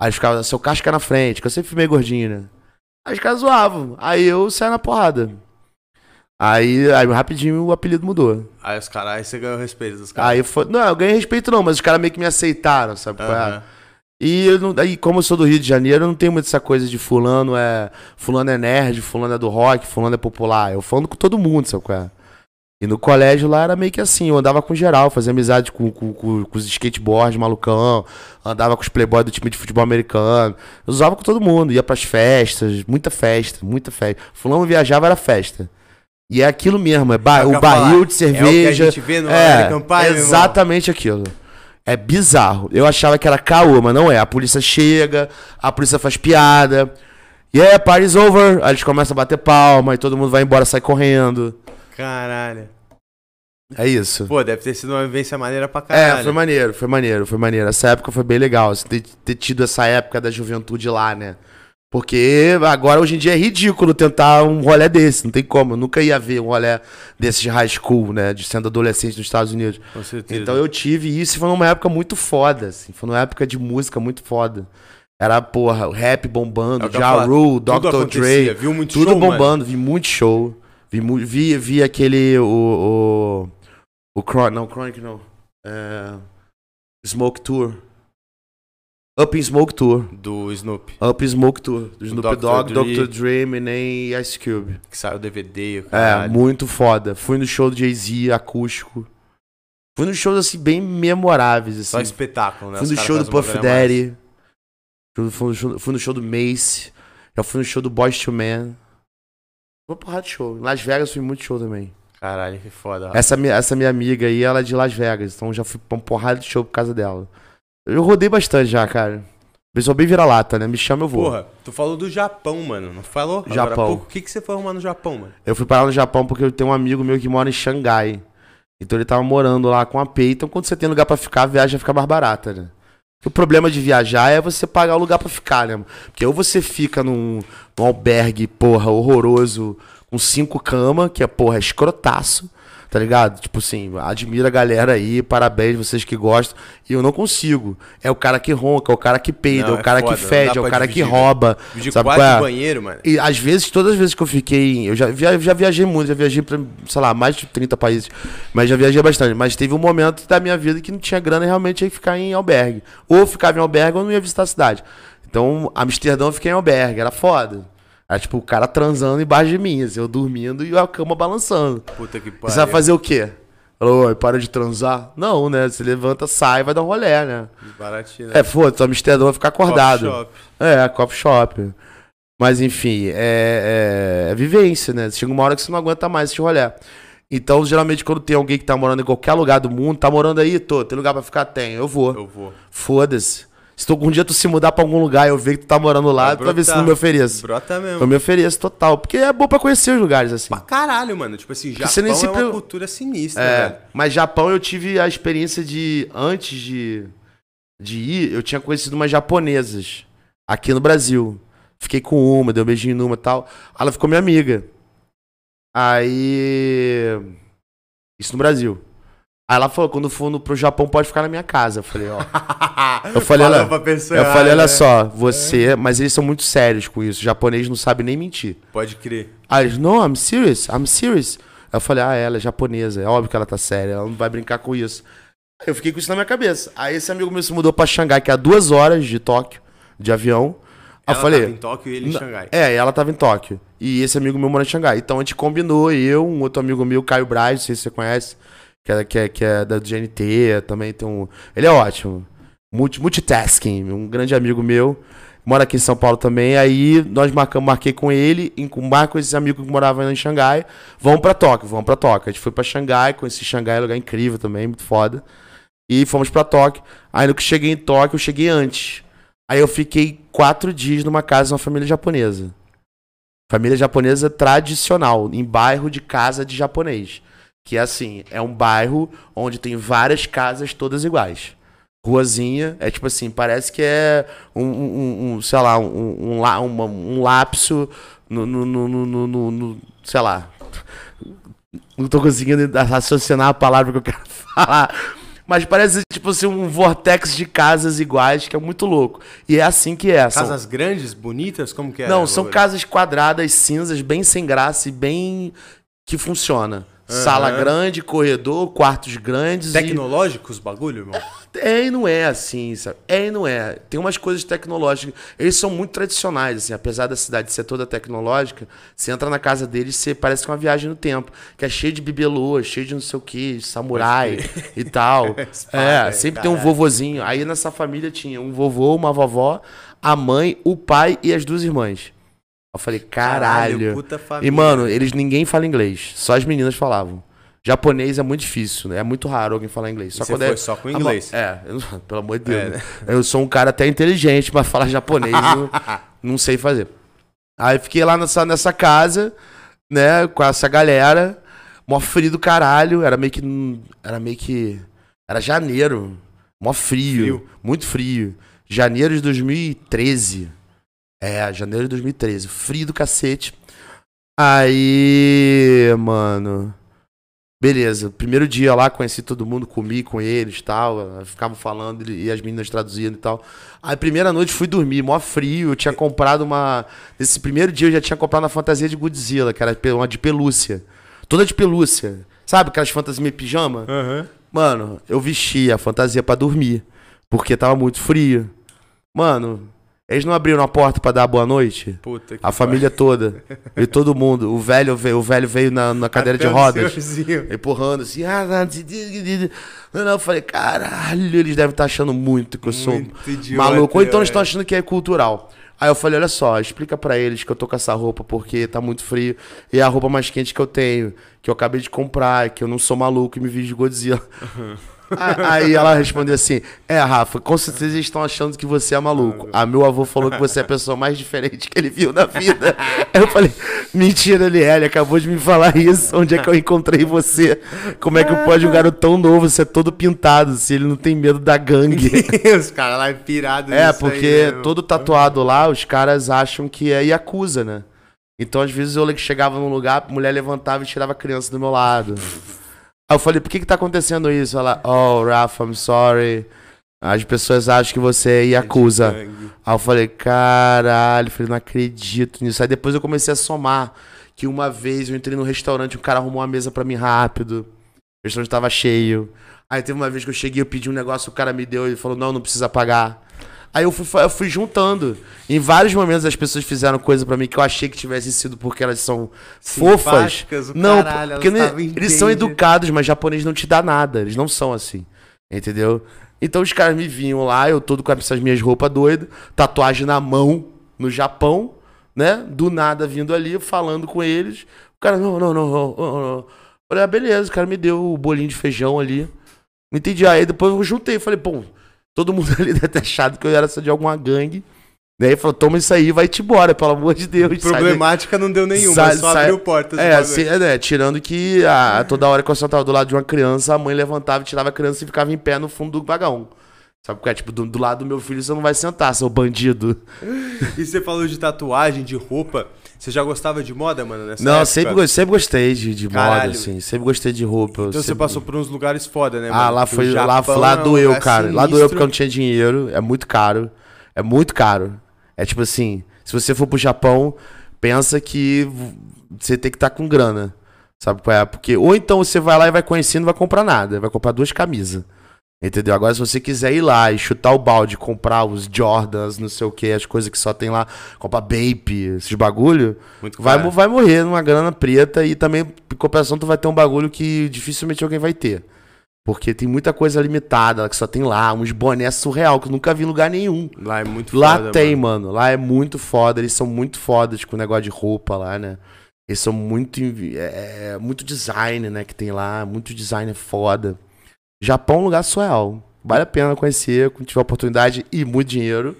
Aí ficava, seu casca na frente, que eu sempre fui meio gordinho, né? Aí os caras zoavam. Aí eu saí na porrada. Aí, aí rapidinho o apelido mudou. Aí os caras, aí você ganhou o respeito dos caras. Aí foi. Não, eu ganhei respeito não, mas os caras meio que me aceitaram, sabe? qual é? Aham. E eu não, aí, como eu sou do Rio de Janeiro, eu não tenho muito essa coisa de fulano é. Fulano é nerd, fulano é do rock, fulano é popular. Eu falo com todo mundo, sabe qual é? E no colégio lá era meio que assim, eu andava com geral, fazia amizade com, com, com, com os skateboards malucão, andava com os playboys do time de futebol americano. Eu usava com todo mundo, ia pras festas, muita festa, muita festa. Fulano viajava, era festa. E é aquilo mesmo, é ba- É o barril de É cerveja. o que a gente vê no É, meu irmão. exatamente aquilo. É bizarro. Eu achava que era caô, mas não é. A polícia chega, a polícia faz piada. Yeah, party's over. Aí eles começam a bater palma e todo mundo vai embora, sai correndo. Caralho. É isso. Pô, deve ter sido uma vivência maneira pra caralho. É, foi maneiro, foi maneiro, foi maneiro. Essa época foi bem legal, assim, ter, ter tido essa época da juventude lá, né? Porque agora, hoje em dia, é ridículo tentar um rolê desse, não tem como. Eu nunca ia ver um rolê desse de high school, né? De sendo adolescente nos Estados Unidos. Com certeza. Então eu tive isso e foi numa época muito foda, assim. Foi numa época de música muito foda. Era, porra, o rap bombando, É Ja Rule, Dr. Dre. Viu muito Tudo show, mano. bombando, vi muito show. Vi, vi, vi aquele. O. O, o Chronic. Não, Chronic não. É, Smoke Tour. Up in Smoke Tour. Do Snoop, Up in Smoke Tour. Do Snoop Dr. Dogg, Dre. Dr. Dre, e Ice Cube. que saiu o DVD, É, muito foda. Fui no show do Jay-Z, acústico. Fui nos shows, assim, bem memoráveis, assim. Só espetáculo, né? Fui no show do Puff. Daddy. Fui- no, show, fui no show do Mace. Já fui no show do Boys to Man. Uma porrada de show. Em Las Vegas fui muito show também. Caralho, que foda. Essa, minha- essa minha amiga aí, ela é de Las Vegas. Então já fui pra uma porrada de show por causa dela. Eu rodei bastante já, cara. Pessoal bem vira-lata, né? Me chama, eu vou. Porra, tu falou do Japão, mano. Não falou? Agora Japão. pouco. O que, que você foi arrumar no Japão, mano? Eu fui parar no Japão porque eu tenho um amigo meu que mora em Xangai. Então ele tava morando lá com a P. Então quando você tem lugar pra ficar, a viagem fica mais barata, né? O problema de viajar é você pagar o lugar pra ficar, né? Porque ou você fica num, num albergue, porra, horroroso, com cinco camas, que é, porra, escrotaço, tá ligado? Tipo assim, admira a galera aí, parabéns vocês que gostam. E eu não consigo. É o cara que ronca, é o cara que peida, Não, é o é cara foda, que fede, é o cara dividir, que velho. rouba. De sabe qual é? banheiro, mano. E às vezes, todas as vezes que eu fiquei. em- Eu já, via- já viajei muito, já viajei pra, sei lá, mais de 30 países. Mas já viajei bastante. Mas teve um momento da minha vida que não tinha grana realmente que ficar em albergue. Ou ficava em albergue ou não ia visitar a cidade. Então, Amsterdã eu fiquei em albergue, era foda. Era tipo o cara transando embaixo de mim, assim, eu dormindo e a cama balançando. Puta que pariu. Você vai fazer o quê? Falou, "Oi, para de transar? Não, né? Você levanta, sai, vai dar um rolé, né? Baratinho, né? É, foda-se, Amsterdã vai ficar acordado. Coffee shop. É, coffee shop. Mas enfim, é, é, é vivência, né? Chega uma hora que você não aguenta mais esse rolê. Então, geralmente, quando tem alguém que tá morando em qualquer lugar do mundo, tá morando aí, tô, tem lugar pra ficar? Tem, eu vou. Eu vou. Foda-se. Se tu, algum dia tu se mudar pra algum lugar e eu ver que tu tá morando lá, tu vai ver se não me ofereço. Brota mesmo. Eu me ofereço total. Porque é bom pra conhecer os lugares, assim. Pra caralho, mano. Tipo assim, Japão você nem se é uma cultura sinistra, É, velho. mas Japão eu tive a experiência de, antes de, de ir, eu tinha conhecido umas japonesas aqui no Brasil. Fiquei com uma, dei um beijinho numa e tal. Ela ficou minha amiga. Aí. Isso no Brasil. Aí ela falou: quando for no, pro Japão, pode ficar na minha casa. Eu falei: ó. Eu falei, olha, eu falei, olha né? só, você. Mas eles são muito sérios com isso. O japonês não sabe nem mentir. Pode crer. Aí eles, não, I'm serious, I'm serious. Aí eu falei, ah, ela é japonesa, é óbvio que ela tá séria, ela não vai brincar com isso. Aí eu fiquei com isso na minha cabeça. Aí esse amigo meu se mudou pra Xangai, que é a duas horas de Tóquio, de avião. Aí Ela eu falei. tava em Tóquio e ele em. Xangai. É, ela tava em Tóquio. E esse amigo meu mora em Xangai. Então a gente combinou, eu, um outro amigo meu, Caio Braz, não sei se você conhece, que é, que é, que é da GNT, também tem um. Ele é ótimo. Multi, multitasking, um grande amigo meu. Mora aqui em São Paulo também. Aí nós marcamos, marquei com ele, em- com marco esse amigo que morava em Xangai. Vamos pra Tóquio, vamos pra Tóquio. A gente foi pra Xangai, conheci Xangai, é lugar incrível também, muito foda. E fomos pra Tóquio. Aí no que cheguei em Tóquio, eu cheguei antes. Aí eu fiquei quatro dias numa casa de uma família japonesa. Família japonesa tradicional, em bairro de casa de japonês. Que é assim, é um bairro onde tem várias casas todas iguais. Ruazinha, é tipo assim, parece que é um, um- um, sei lá, um, um, um lapso no, no, no, no- no- no- sei lá. Não tô conseguindo raciocinar a palavra que eu quero falar. Mas parece, tipo assim, um vortex de casas iguais, que é muito louco. E é assim que é. são- Casas grandes, bonitas? Como que é? não, são casas quadradas, cinzas, bem sem graça e bem que funciona. Sala grande, corredor, quartos grandes. e- Tecnológicos bagulho, irmão? É e não é assim, sabe? É e não é. Tem umas coisas tecnológicas. Eles são muito tradicionais, assim. Apesar da cidade ser toda tecnológica, você entra na casa deles você parece que é uma viagem no tempo. Que é cheio de bibelô, cheio de não sei o que, samurai e tal. Espada, é, sempre tem um caralho. vovozinho. Aí nessa família tinha um vovô, uma vovó, a mãe, o pai e as duas irmãs. Eu falei, caralho. família. E, mano, eles ninguém fala inglês. Só as meninas falavam. Japonês é muito difícil, né? É muito raro alguém falar inglês. Só você quando foi é... só com inglês. É, eu pelo amor de Deus. É, né? Eu sou um cara até inteligente, mas falar japonês eu não sei fazer. Aí fiquei lá nessa, nessa casa, né, com essa galera, mó frio do caralho, era meio que. Era meio que. Era janeiro. Mó frio, Frio. Muito frio. Janeiro de 2013. É, janeiro de 2013. Frio do cacete. Aí, mano. Beleza, primeiro dia lá, conheci todo mundo, comi com eles e tal. Ficavam falando e as meninas traduzindo e tal. Aí, primeira noite, fui dormir, mó frio. Eu tinha comprado uma. Nesse primeiro dia, eu já tinha comprado uma fantasia de Godzilla, que era uma de pelúcia. Toda de pelúcia. Sabe aquelas fantasias meio pijama? Aham. Mano, eu vesti a fantasia pra dormir. Porque tava muito frio. Mano, eles não abriram a porta pra dar boa noite? Puta que A família toda. E todo mundo. O velho veio, o velho veio na, na cadeira Até de rodas. senhorzinho. Empurrando assim. ah, não. Não, eu falei, caralho, eles devem estar achando muito que eu sou Muito idiota, maluco. Ou então eles estão achando que é cultural. Aí eu falei, olha só, explica pra eles que eu tô com essa roupa porque tá muito frio. E é a roupa mais quente que eu tenho, que eu acabei de comprar, que eu não sou maluco e me vi de Godzilla. A- Aí ela respondeu assim: É, Rafa, com certeza eles estão achando que você é maluco. A meu avô falou que você é a pessoa mais diferente que ele viu na vida. Aí eu falei: Mentira, Eliel, acabou de me falar isso. Onde é que eu encontrei você? Como é que pode um garoto tão novo ser todo pintado se ele não tem medo da gangue? Os caras lá É, nisso porque aí, né? todo tatuado lá, os caras acham que é Yakuza, né? Então, às vezes, eu chegava num lugar, a mulher levantava e tirava a criança do meu lado. Aí eu falei, por que que tá acontecendo isso? Ela, oh, Rafa, I'm sorry. As pessoas acham que você é Yakuza. Gangue. Aí eu falei, caralho, eu falei, não acredito nisso. Aí depois eu comecei a somar que uma vez eu entrei no restaurante, um cara arrumou uma mesa pra mim rápido. O restaurante tava cheio. Aí teve uma vez que eu cheguei, eu pedi um negócio, o cara me deu e falou, não, não precisa pagar. Aí eu fui, eu fui juntando. Em vários momentos as pessoas fizeram coisa pra mim que eu achei que tivesse sido porque elas são fofas. Não, caralho, porque não- estavam eles são educados, mas japonês não te dá nada. Eles não são assim. Entendeu? Então os caras me vinham lá, eu todo com essas minhas roupas doidas, tatuagem na mão, no Japão, né? Do nada vindo ali, falando com eles. O cara, não, não, não, não, não, não. Falei, ah, beleza, o cara me deu o bolinho de feijão ali. Não entendi. Aí depois eu juntei, falei, pô, todo mundo ali deve ter achado que eu era só de alguma gangue. Daí falou, toma isso aí e vai-te embora, pelo amor de Deus. Problemática não deu nenhuma, Sai- só sai- abriu portas. É, assim, é, né, tirando que a, toda hora que eu sentava do lado de uma criança, a mãe levantava e tirava a criança e ficava em pé no fundo do vagão. Sabe porque é tipo, do, do lado do meu filho você não vai sentar, seu bandido. E você falou de tatuagem, de roupa. Você já gostava de moda, mano, nessa não, época? sempre, go- sempre gostei de, de moda, assim. Sempre gostei de roupa. Então você sempre- passou por uns lugares foda, né, Ah, mano? lá Porque foi. Lá, lá é doeu, lugar cara. Lá sinistro. doeu porque eu não tinha dinheiro. É muito caro. É muito caro. É tipo assim, se você for pro Japão, pensa que você tem que estar com grana. Sabe qual é? Porque, ou então você vai lá e vai conhecendo e não vai comprar nada. Vai comprar duas camisas. Entendeu? Agora, se você quiser ir lá e chutar o balde, comprar os Jordans, não sei o que, as coisas que só tem lá, comprar Bape, esses bagulho, Muito vai, caro. mo- vai morrer numa grana preta e também, em compensação, tu vai ter um bagulho que dificilmente alguém vai ter. Porque tem muita coisa limitada que só tem lá, uns bonés surreal que eu nunca vi em lugar nenhum. Lá é muito Lá foda, tem, mano. mano. Lá é muito foda. Eles são muito fodas com o negócio de roupa lá, né? Eles são muito. É, é, muito design, né? Que tem lá. Muito design é foda. Japão é um lugar surreal. Vale a pena conhecer, quando tiver oportunidade e muito dinheiro.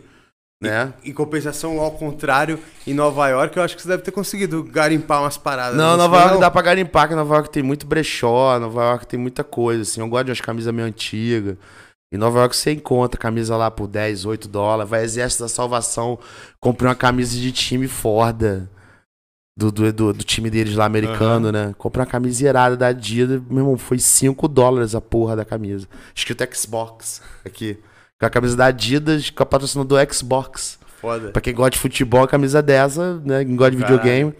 Né? Em compensação, ao contrário, em Nova York, eu acho que você deve ter conseguido garimpar umas paradas. Não, você Nova York não? dá pra garimpar, que Nova York tem muito brechó, Nova York tem muita coisa, assim. Eu gosto de umas camisas meio antigas. Em Nova York você encontra camisa lá por 10, 8 dólares. Vai Exército da Salvação, comprei uma camisa de time Forda. Do, do, do, do time deles lá americano, né? Comprei uma camisa irada da Adidas. Meu irmão, foi 5 dólares a porra da camisa. Escrito Xbox aqui. Com a camisa da Adidas, com a patrocínio do Xbox. Foda. Pra quem gosta de futebol, a camisa dessa, né? Quem gosta de Caralho. videogame.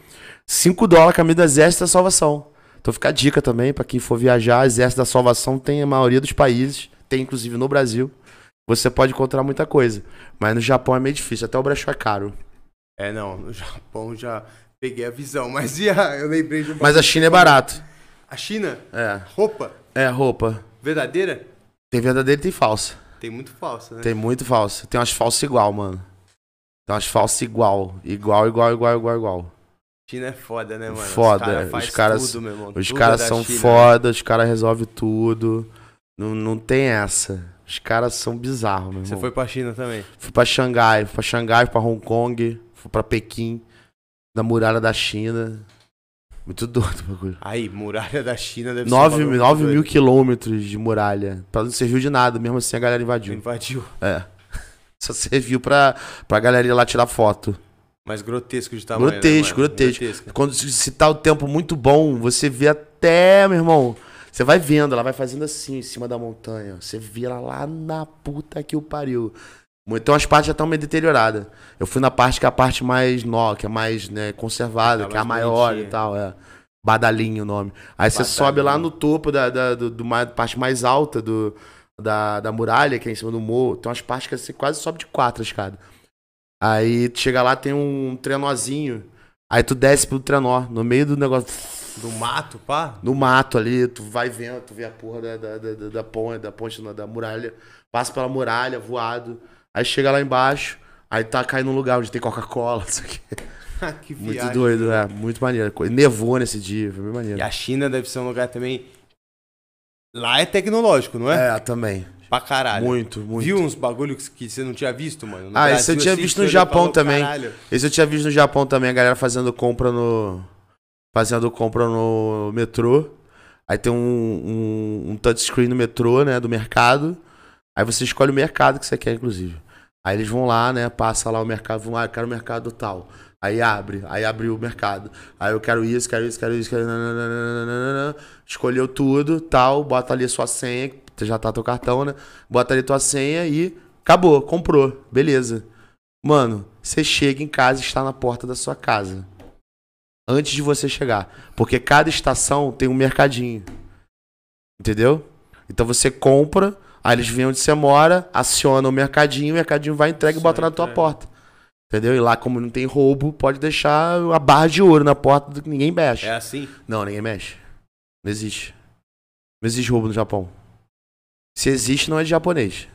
5 dólares a camisa do Exército da Salvação. Então fica a dica também pra quem for viajar. Exército da Salvação tem a maioria dos países. Tem inclusive no Brasil. Você pode encontrar muita coisa. Mas no Japão é meio difícil. Até o brechó é caro. É, não, no Japão já peguei a visão, mas ia, eu lembrei de um Mas a China é barato. A China? É. Roupa? É, roupa. Verdadeira? Tem verdadeira e tem falsa. Tem muito falsa, né? Tem muito falsa. Tem umas falsas igual, mano. Tem umas falsas igual. Igual, igual, igual, igual, igual. China é foda, né, mano? Foda, Os caras Os caras- tudo, meu irmão. Os Tudo caras da são China. foda, os caras resolvem tudo. Não, não tem essa. Os caras são bizarros, meu Você irmão. foi pra China também? Fui pra Xangai, fui pra Xangai, fui pra Hong Kong, fui pra Pequim, na muralha da China. Muito doido o bagulho. Aí, muralha da China deve ser um 9, bagulho mil- quilômetros de muralha. Pra não serviu de nada, mesmo assim a galera invadiu. Invadiu. É. Só serviu pra, pra galera ir lá tirar foto. Mas grotesco de tamanho, grotesco, né, mano? grotesco. Quando se tá o tempo muito bom, você vê até, meu irmão. Você vai vendo, ela vai fazendo assim em cima da montanha. Você vira lá na puta que o pariu. Então as partes já estão meio deterioradas. Eu fui na parte que é a parte mais nova, que é mais né, conservada, Tá que é a maior bonitinha. e tal. É. Badalinho o nome. Aí você sobe lá no topo da, da do, do parte mais alta do, da, da muralha, que é em cima do morro. Tem umas partes que você quase sobe de quatro escada. Aí tu chega lá, tem um trenozinho. Aí tu desce pelo trenó, no meio do negócio, Do mato, pá? no mato ali, tu vai vendo, tu vê a porra da, da, da, da, ponte, da ponte, da muralha, passa pela muralha, voado. Aí chega lá embaixo, aí tá caindo num lugar onde tem Coca-Cola, isso aqui. que Muito viagem. doido, é, muito maneiro. Nevou nesse dia, foi bem maneiro. E a China deve ser um lugar também Lá é tecnológico, não é? É, também. Pra caralho. Muito, muito. Viu uns bagulhos que você não tinha visto, mano? No Ah, esse eu Brasil, tinha assim, visto que no Japão também. caralho. Esse eu tinha visto no Japão também, a galera fazendo compra no. Fazendo compra no metrô. Aí tem um, um, um touchscreen no metrô, né? Do mercado. Aí você escolhe o mercado que você quer, inclusive. Aí eles vão lá, né? Passa lá o mercado, vão lá, eu quero o mercado tal. Aí abre, aí abre o mercado. Aí eu quero isso, quero isso, quero isso, quero. nananana. Escolheu tudo, tal, bota ali a sua senha, já tá teu cartão, né? Bota ali tua senha e acabou, comprou. Beleza. Mano, você chega em casa e está na porta da sua casa. Antes de você chegar. Porque cada estação tem um mercadinho. Entendeu? Então você compra, aí eles vêm onde você mora, aciona o mercadinho, o mercadinho vai entrega e bota na tua entrega. porta. Entendeu? E lá, como não tem roubo, pode deixar a barra de ouro na porta do que ninguém mexe. É assim? Não, ninguém mexe. Não existe. Não existe roubo no Japão. Se existe, não é de japonês.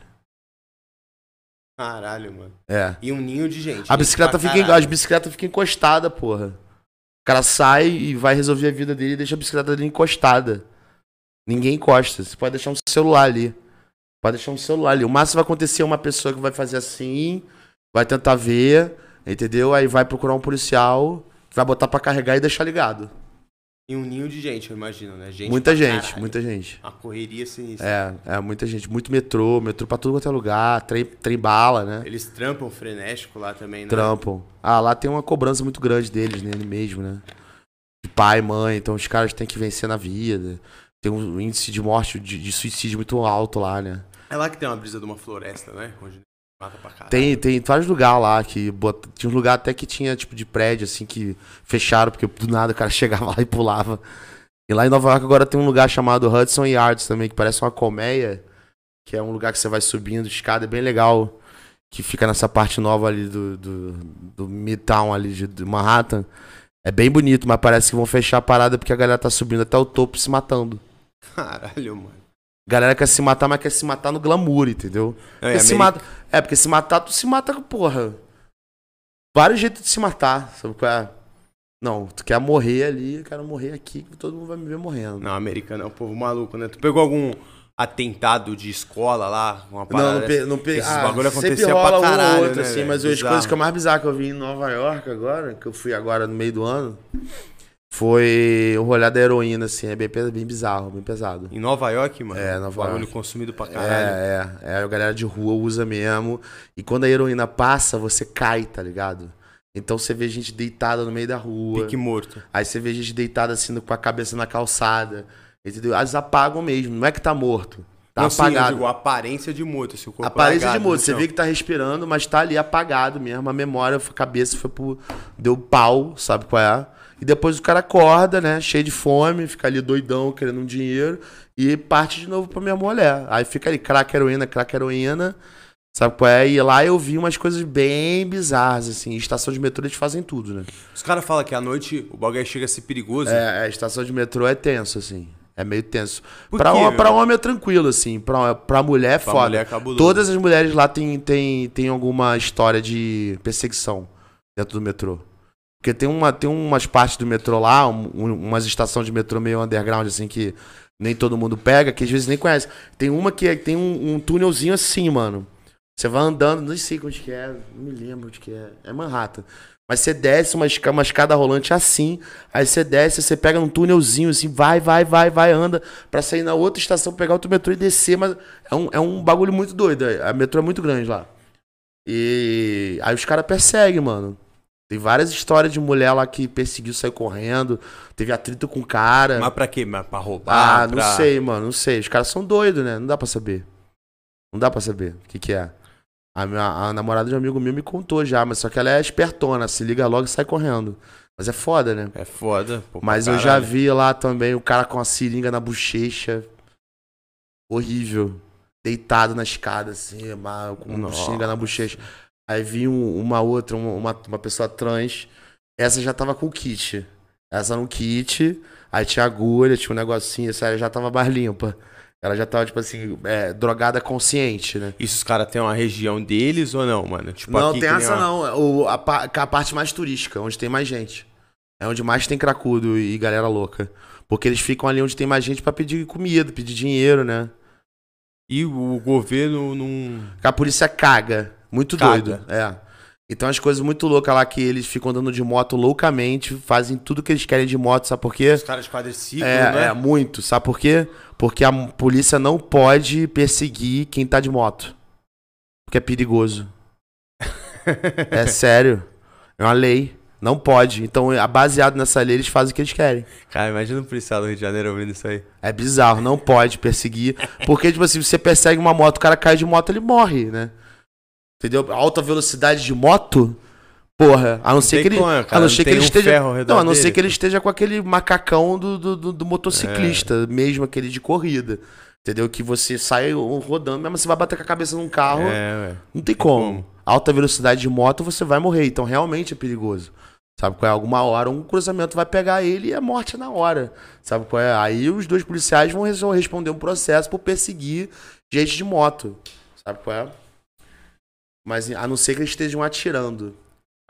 Caralho, mano. É. E um ninho de gente. A bicicleta fica, caralho. as bicicletas ficam encostadas, porra. O cara sai e vai resolver a vida dele e deixa a bicicleta dele encostada. Ninguém encosta. Você pode deixar um celular ali. Pode deixar um celular ali. O máximo vai acontecer é uma pessoa que vai fazer assim, vai tentar ver, entendeu? Aí vai procurar um policial, que vai botar pra carregar e deixar ligado. E um ninho de gente, eu imagino, né? Gente muita gente, caralho. muita gente. A correria sinistra. É, é, muita gente. Muito metrô, metrô pra tudo quanto é lugar, trem, trem bala, né? Eles trampam frenético lá também, né? Trampam. Ah, lá tem uma cobrança muito grande deles, né? mesmo, né? De pai, mãe, então os caras têm que vencer na vida. Tem um índice de morte, de, de suicídio muito alto lá, né? É lá que tem uma brisa de uma floresta, né? Onde mata pra caralho. Tem, tem vários lugares lá que bota, tinha um lugar até que tinha tipo de prédio assim que fecharam porque do nada o cara chegava lá e pulava. E lá em Nova York agora tem um lugar chamado Hudson Yards também que parece uma colmeia, que é um lugar que você vai subindo escada, é bem legal, que fica nessa parte nova ali do, do, do Midtown ali de, de Manhattan. É bem bonito, mas parece que vão fechar a parada porque a galera tá subindo até o topo se matando. Caralho, mano. Galera quer se matar, mas quer se matar no glamour, entendeu? Não, Porque e se mata... É, porque se matar, tu se mata, porra. Vários jeitos de se matar, sabe qual é? Não, tu quer morrer ali, eu quero morrer aqui, que todo mundo vai me ver morrendo. Não, americano é um povo maluco, né? Tu pegou algum atentado de escola lá? Uma Não, parada não, pe, não pe... Esses ah, bagulho acontecia rola pra um caralho, ou outro, né, assim, mas as Bizarro. coisas que eu mais bizarro que eu vi em Nova York agora, que eu fui agora no meio do ano, foi o rolê da heroína, assim, é bem, bem bizarro, bem pesado. Em Nova York, mano? É, Nova bagulho York. consumido pra caralho. É, é, é, a galera de rua usa mesmo. E quando a heroína passa, você cai, tá ligado? Então você vê gente deitada no meio da rua. Pique morto. Aí você vê gente deitada assim com a cabeça na calçada. Entendeu? Eles apagam mesmo. Não é que tá morto. Tá não, sim, apagado. digo, a aparência de morto. Se o corpo Aparência de largado morto. Você vê que tá respirando, mas tá ali apagado mesmo. A memória, a cabeça foi pro. Deu pau, sabe qual é? E depois o cara acorda, né? Cheio de fome, fica ali doidão, querendo um dinheiro. E parte de novo pra minha mulher. Aí fica ali, crack heroína, crack heroína. Sabe qual é? E lá eu vi umas coisas bem bizarras, assim. Estação de metrô eles fazem tudo, né? Os caras falam que à noite o bagulho chega a ser perigoso. É, a estação de metrô é tenso, assim. É meio tenso. Por Pra, quê, hom- meu? pra homem é tranquilo, assim. Pra, pra mulher é Pra foda. mulher é. Todas as mulheres lá têm tem, tem alguma história de perseguição dentro do metrô. Porque tem, uma, tem umas partes do metrô lá, um- um- umas estações de metrô meio underground, assim, que nem todo mundo pega, que às vezes nem conhece. Tem uma que é- tem um, um túnelzinho assim, mano. Você vai andando, não sei onde que é, não me lembro onde que é. É Manhattan. Mas você desce uma, uma escada rolante assim, aí você desce, você pega num túnelzinho assim, vai, vai, vai, vai, anda, pra sair na outra estação, pegar outro metrô e descer, mas é um, é um bagulho muito doido. A metrô é muito grande lá. E aí os caras perseguem, mano. Tem várias histórias de mulher lá que perseguiu, saiu correndo, teve atrito com o cara. Mas pra quê? Mas pra roubar? Ah, não pra- sei, mano, não sei. Os caras são doidos, né? Não dá pra saber. Não dá pra saber o que que é. A, minha, a namorada de um amigo meu me contou já, mas só que ela é espertona, se liga logo e sai correndo. Mas é foda, né? É foda. pô, Mas eu já caralho. vi lá também o cara com a seringa na bochecha. Horrível. Deitado na escada, assim, com uma Nossa. seringa na bochecha. Aí vi um- uma outra, uma, uma, pessoa trans. Essa já tava com o kit. Essa no kit. Aí tinha agulha, tinha um negocinho. Essa já tava mais limpa. Ela já tava, tipo assim, é, drogada consciente, né? Isso os caras têm uma região deles ou não, mano? Tipo, não, tem essa uma- não. O, a, a parte mais turística, onde tem mais gente. É onde mais tem cracudo e galera louca. Porque eles ficam ali onde tem mais gente pra pedir comida, pedir dinheiro, né? E o governo não. A polícia caga. Muito Caga. doido. É. Então as coisas muito loucas lá que eles ficam andando de moto loucamente, fazem tudo que eles querem de moto, sabe por quê? Os caras de quadriciclo, É, né? é, muito. Sabe por quê? Porque a polícia não pode perseguir quem tá de moto. Porque é perigoso. é sério. É uma lei. Não pode. Então, a- baseado nessa lei, eles fazem o que eles querem. Cara, imagina o policial do Rio de Janeiro ouvindo isso aí. É bizarro, não pode perseguir. Porque, tipo assim, você persegue uma moto, o cara cai de moto, ele morre, né? Entendeu? Alta velocidade de moto, porra, a não ser que ele. como, a cara, não não ser que tem ele um esteja. Não, a não dele. ser que ele esteja com aquele macacão do, do, do- do motociclista, É. mesmo aquele de corrida. Entendeu? Que você sai rodando, mesmo você vai bater com a cabeça num carro. É. Não tem como. como. Alta velocidade de moto, você vai morrer. Então, realmente é perigoso. Sabe qual é? Alguma hora um cruzamento vai pegar ele e é morte na hora. Sabe qual é? Aí os dois policiais vão res- responder um processo por perseguir gente de moto. Sabe qual é? Mas a não ser que eles estejam atirando.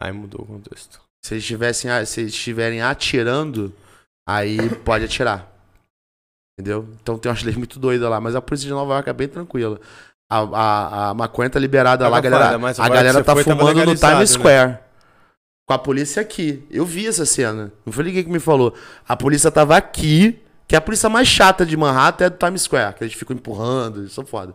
Aí mudou o contexto. Se eles, tivessem, a- se eles estiverem atirando, aí pode atirar. Entendeu? Então tem umas leis muito doidas lá. Mas a polícia de Nova York é bem tranquila. A, a, a maconha tá liberada Tá lá, galera, a galera tá foi, fumando no Times né? Square. Com a polícia aqui. Eu vi essa cena. Não foi ninguém que me falou. A polícia tava aqui, que é a polícia mais chata de Manhattan é do Times Square, que eles ficam empurrando, eles são foda.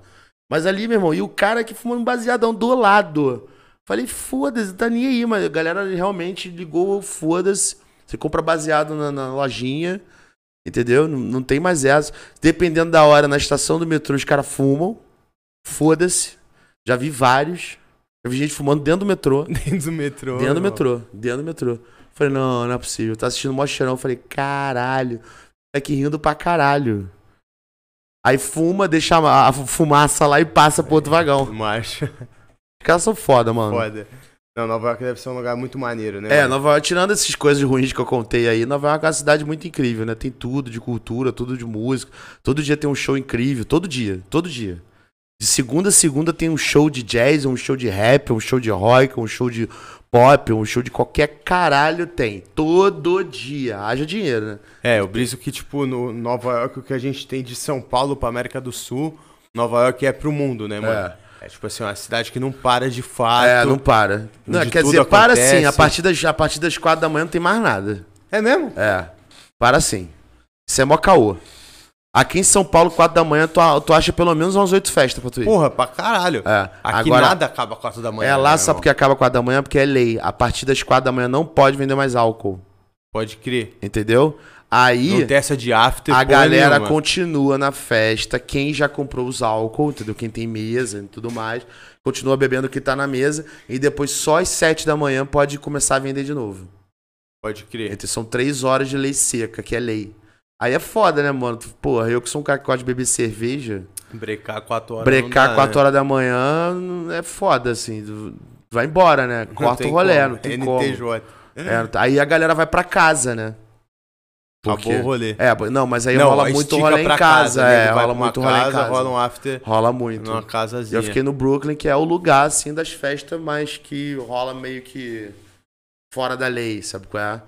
Mas ali, meu irmão, e o cara que fumando baseadão do lado. Falei, foda-se, tá nem aí, mas a galera realmente ligou, foda-se. Você compra baseado na, na lojinha, entendeu? Não, não tem mais essa. Dependendo da hora, na estação do metrô, os caras fumam. Foda-se. Já vi vários. Já vi gente fumando dentro do metrô. Dentro do metrô. Dentro do metrô, dentro do metrô. Falei, não, não é possível. Tá assistindo mó cheirão. Falei, caralho. É que rindo pra caralho. Aí fuma, deixa a fumaça lá e passa pro outro vagão. Marcha. Os caras são foda, mano. Foda. Não, Nova York deve ser um lugar muito maneiro, né? É, mano? Nova York, tirando essas coisas ruins que eu contei aí, Nova York é uma cidade muito incrível, né? Tem tudo de cultura, tudo de música. Todo dia tem um show incrível, todo dia, todo dia. De segunda a segunda tem um show de jazz, um show de rap, um show de rock, um show de pop, um show de qualquer caralho tem. Todo dia. Haja dinheiro, né? É, eu briso que, tipo, no Nova York, o que a gente tem de São Paulo pra América do Sul, Nova York é pro mundo, né, mano? É, tipo assim, uma cidade que não para de fato. É, não para. Não, quer dizer, para acontece. sim. A partir, das, a partir das quatro da manhã não tem mais nada. É mesmo? É. Para sim. Isso é mó caô. Aqui em São Paulo, 4 da manhã, tu, tu acha pelo menos umas 8 festas pra tu ir. Porra, pra caralho. É. Aqui Agora, nada acaba 4 da manhã. É lá né, só porque acaba 4 da manhã, porque é lei. A partir das 4 da manhã não pode vender mais álcool. Pode crer. Entendeu? Aí Não tem essa de after, a galera nenhuma. continua na festa. Quem já comprou os álcool, entendeu? Quem tem mesa e tudo mais, continua bebendo o que tá na mesa. E depois só às 7 da manhã pode começar a vender de novo. Pode crer. Então, são 3 horas de lei seca, que é lei. Aí é foda, né, mano? Porra, eu que sou um cara que gosta de beber cerveja. Brecar 4 horas. brecar não dá, 4 né? horas da manhã é foda, assim. Vai embora, né? Corta o rolê, como. não tem como. NTJ. É, aí a galera vai pra casa, né? Acabou o rolê. É, não, mas aí Não, rola muito rolê em pra casa. nego é, rola muito rolê em casa. Rola um after Rola muito. numa casazinha. Eu fiquei no Brooklyn, que é o lugar, assim, das festas, mas que rola meio que fora da lei, sabe qual é?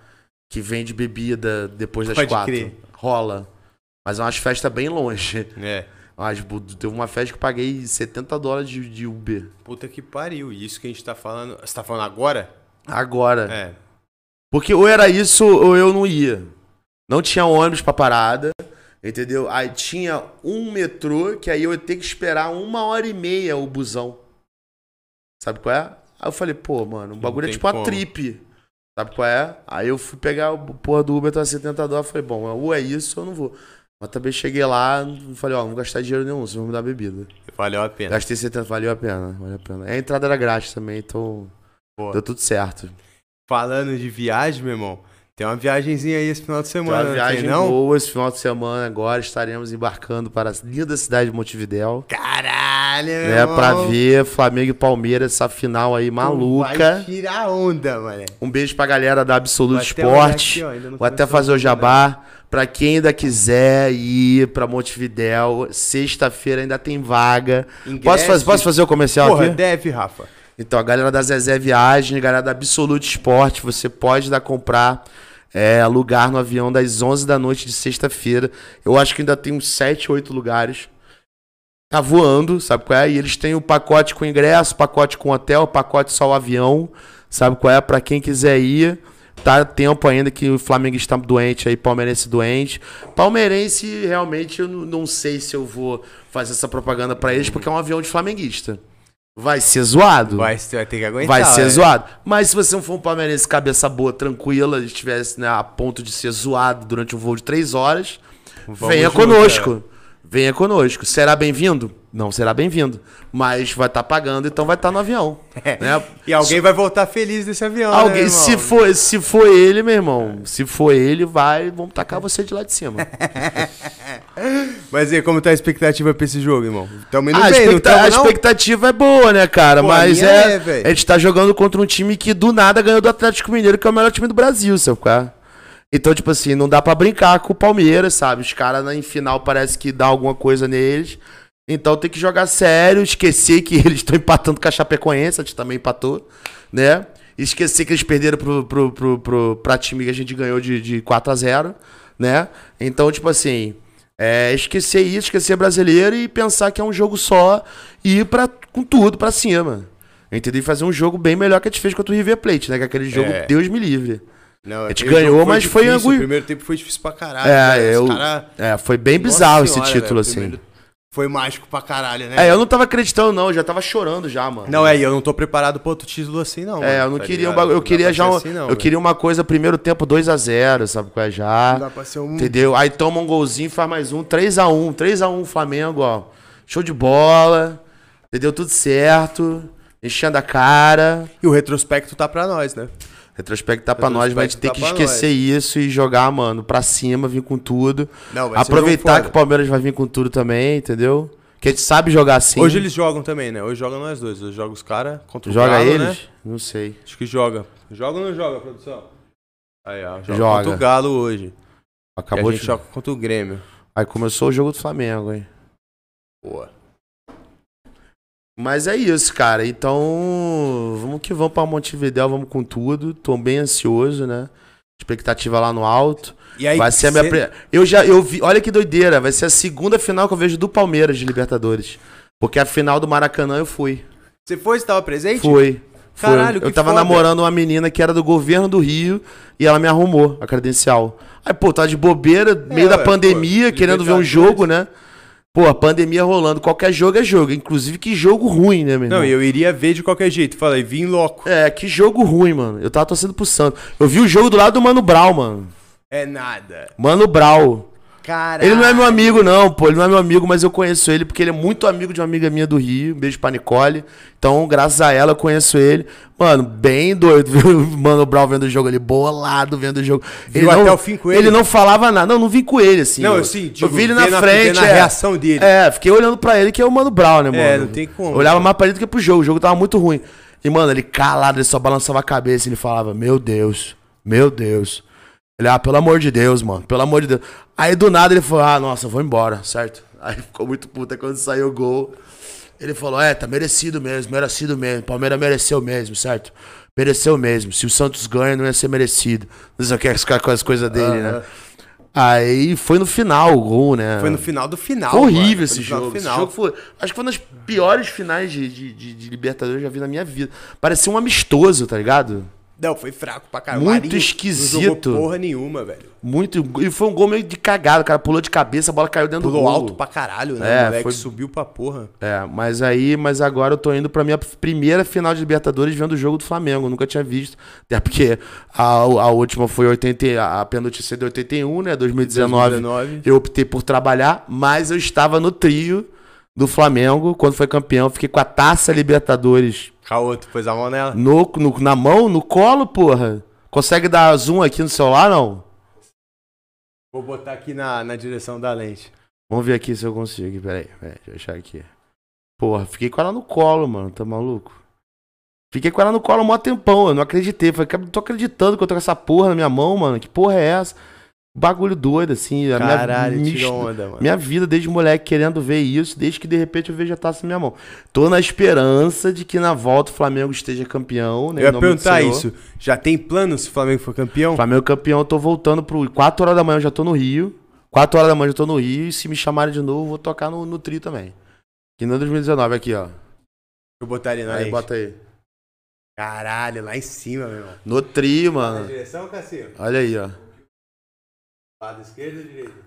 Que vende bebida depois das Pode quatro. crer. Rola. Mas é umas festas bem longe. É. Mas teve uma festa que eu paguei 70 dólares de, de Uber. Puta que pariu. E isso que a gente tá falando. Você tá falando agora? Agora. É. Porque ou era isso ou eu não ia. Não tinha ônibus pra parada, entendeu? Aí tinha um metrô que aí eu ia ter que esperar uma hora e meia o busão. Sabe qual é? Aí eu falei, pô, mano, o bagulho é tipo a como. trip. Sabe qual é? Aí eu fui pegar o porra do Uber, tava 70 dólares. Falei, bom, ou é isso ou eu não vou. Mas também cheguei lá, falei, ó, não vou gastar dinheiro nenhum, vocês vão me dar bebida. Valeu a pena. Gastei 70, valeu a pena, valeu a pena. A entrada era grátis também, então Boa. deu tudo certo. Falando de viagem, meu irmão. Tem uma viagenzinha aí esse final de Tem semana, uma não viagem tem não? boa esse final de semana agora. Estaremos embarcando para a linda cidade de Montevidéu. Caralho, Né, irmão. pra ver Flamengo e Palmeiras, essa final aí maluca. Vai tirar onda, mano. Um beijo pra galera da Absoluto Esporte. aqui, ó, Vou até fazer o jabá. Pra quem ainda quiser ir pra Montevidéu, sexta-feira ainda tem vaga. Posso fazer, posso fazer o comercial Porra, aqui? deve, Rafa. Então, a galera da Zezé Viagem, a galera da Absolute Esporte, você pode dar comprar é, lugar no avião das 11 da noite de sexta-feira. Eu acho que ainda tem uns 7, 8 lugares. Tá voando, sabe qual é? E eles têm o pacote com ingresso, pacote com hotel, pacote só o avião, sabe qual é? Pra quem quiser ir. Tá tempo ainda que o Flamengo está doente aí, palmeirense doente. Palmeirense, realmente, eu não- sei se eu vou fazer essa propaganda pra eles, porque é um avião de flamenguista. Vai ser zoado. Vai, você vai ter que aguentar. Vai ser é. zoado. Mas se você não for um palmeirense cabeça boa, tranquila, estivesse né, a ponto de ser zoado durante um voo de três horas, Vamos venha junto, conosco. Venha conosco. Será bem-vindo? Não será bem-vindo. Mas vai estar pagando, então vai estar no avião. É. né? E alguém vai voltar feliz desse avião, Alguém, né, se for, se for ele, meu irmão, se for ele, vai, vamos tacar você de lá de cima. Mas e como tá a expectativa pra esse jogo, irmão? Tamo indo Ah, a, bem, não expecta- tamo, a não? expectativa é boa, né, cara? Pô, Mas é. é, a gente tá jogando contra um time que do nada ganhou do Atlético Mineiro, que é o melhor time do Brasil, sabe? qual é? Então, tipo assim, não dá pra brincar com o Palmeiras, sabe? Os caras em final parece que dá alguma coisa neles. Então tem que jogar sério, esquecer que eles estão empatando com a Chapecoense, a gente também empatou, né? Esquecer que eles perderam pro, pro, pro, pro, pra time que a gente ganhou de, de 4 a 0 né? Então, tipo assim, é, esquecer isso, esquecer brasileiro e pensar que é um jogo só e ir pra, com tudo pra cima. Entendeu? E fazer um jogo bem melhor que a gente fez contra o River Plate, né? Que aquele jogo, É. Deus me livre. Não, A gente ganhou, jogo mas foi difícil, angui- O primeiro tempo foi difícil pra caralho. É, velho. eu, cara- é, foi bem Nossa bizarro esse senhora, título, velho, assim. primeiro Foi mágico pra caralho, né? É, eu não tava acreditando, não, eu já tava chorando já, mano. Não, é, e eu não tô preparado pra outro título assim, não. É, eu mano, não tá queria um ligado? bagulho. Eu Não queria já um, assim, não, Eu velho. queria uma coisa, primeiro tempo 2 a 0 sabe qual é já? Não dá pra ser um. Entendeu? Aí toma um golzinho, faz mais um, 3x1, 3x1 Flamengo, ó. Show de bola. Entendeu? Tudo certo. Enchendo a cara. E o retrospecto tá pra nós, né? Retrospecto tá pra nós, Retrospecto que tá pra esquecer isso e jogar, mano, pra cima, vir com tudo. Não, vai Aproveitar que o Palmeiras vai vir com tudo também, entendeu? Que a gente sabe jogar assim. Hoje eles jogam também, né? Hoje jogam nós dois. Hoje joga os caras contra o Joga Galo, eles? né? Não sei. Acho que joga. Joga ou não joga, produção? Aí, ó. Joga, Joga. contra o Galo hoje. Acabou a de. gente joga contra o Grêmio. Aí começou o jogo do Flamengo, hein? Boa. Mas é isso, cara. Então, vamos que vamos pra Montevidéu, vamos com tudo. Tô bem ansioso, né? Expectativa lá no alto. E aí, vai ser a minha. cê- Eu já eu vi, olha que doideira, vai ser a segunda final que eu vejo do Palmeiras de Libertadores. Porque a final do Maracanã eu fui. Você foi, você tava presente? Fui. Caralho, eu que tava foda. namorando uma menina que era do governo do Rio e ela me arrumou a credencial. Aí, pô, tá de bobeira, meio da ué, pandemia, pô, querendo ver um jogo, né? Pô, a pandemia rolando, qualquer jogo é jogo. Inclusive, que jogo ruim, né, meu irmão? Não, eu iria ver de qualquer jeito. Falei, vim louco. É, que jogo ruim, mano. Eu tava torcendo pro Santos. Eu vi o jogo do lado do Mano Brau, mano. É nada. Mano Brau. Caralho. Ele não é meu amigo, não, pô. Ele não é meu amigo, mas eu conheço ele porque ele é muito amigo de uma amiga minha do Rio. Um beijo pra Nicole. Então, graças a ela, eu conheço ele. Mano, bem doido. Viu o Mano Brown vendo o jogo ali, bolado vendo o jogo. Viu não, até o fim com ele? Ele não falava nada. Não, não vim com ele, assim. Não, eu, eu sim, eu digo, vi ele na frente. na é. reação dele. É, fiquei olhando pra ele, que é o Mano Brown, né, mano? É, não tem como. Eu olhava mais pra ele do que pro jogo. O jogo tava muito ruim. E, mano, ele calado, ele só balançava a cabeça. Ele falava, meu Deus, meu Deus. Ele, ah, pelo amor de Deus, mano, pelo amor de Deus. Aí, do nada, ele falou, ah, nossa, eu vou embora, certo? Aí ficou muito puta quando saiu o gol. Ele falou, é, tá merecido mesmo, merecido mesmo. Palmeiras mereceu mesmo, certo? Mereceu mesmo. Se o Santos ganha, não ia ser merecido. Não sei o que, as, as coisas dele, né? Aí foi no final o gol, né? Foi no final do final. Foi horrível mano. Foi esse do jogo. Esse Final. jogo foi, acho que foi uma das piores finais de, de, de- de Libertadores que eu já vi na minha vida. Parecia um amistoso, tá ligado? Não, foi fraco pra caralho. Muito Marinho esquisito. Não jogou porra nenhuma, velho. Muito. E foi um gol meio de cagada. O cara pulou de cabeça, a bola caiu dentro Pulou do gol. alto pra caralho, né? É, o moleque foi- subiu pra porra. É, mas aí, mas agora eu tô indo pra minha primeira final de Libertadores vendo o jogo do Flamengo. Eu nunca tinha visto. Até porque a, a última foi 80, a penúltima de 81, né? 2019. 2019. Eu optei por trabalhar, mas eu estava no trio do Flamengo quando foi campeão. Fiquei com a taça Libertadores Caoto, pôs a mão nela. no, no- na mão, no colo, porra. Consegue dar zoom aqui no celular, não? Vou botar aqui na, na direção da lente. Vamos ver aqui se eu consigo. Peraí, peraí, deixa eu achar aqui. Porra, fiquei com ela no colo, mano. Tá maluco? Fiquei com ela no colo um mó tempão. Eu não acreditei. Falei, não tô acreditando que eu tô com essa porra na minha mão, mano. Que porra é essa? Bagulho doido, assim. minha- Caralho, tirou onda, mano. Minha vida desde moleque querendo ver isso, desde que de repente eu vejo a taça na minha mão. Tô na esperança de que na volta o Flamengo esteja campeão, né? Eu ia perguntar isso. Já tem plano se o Flamengo for campeão? Flamengo campeão, eu tô voltando pro. 4 horas da manhã eu já tô no Rio. 4 horas da manhã eu já tô no Rio. E se me chamarem de novo, eu vou tocar no, no Tri também. Que no 2019 aqui, ó. Eu botaria na Aí, bota aí. Caralho, lá em cima, meu irmão. No Tri, Na mano. direção, Cassinho? Olha aí, ó. Lado esquerdo ou direito?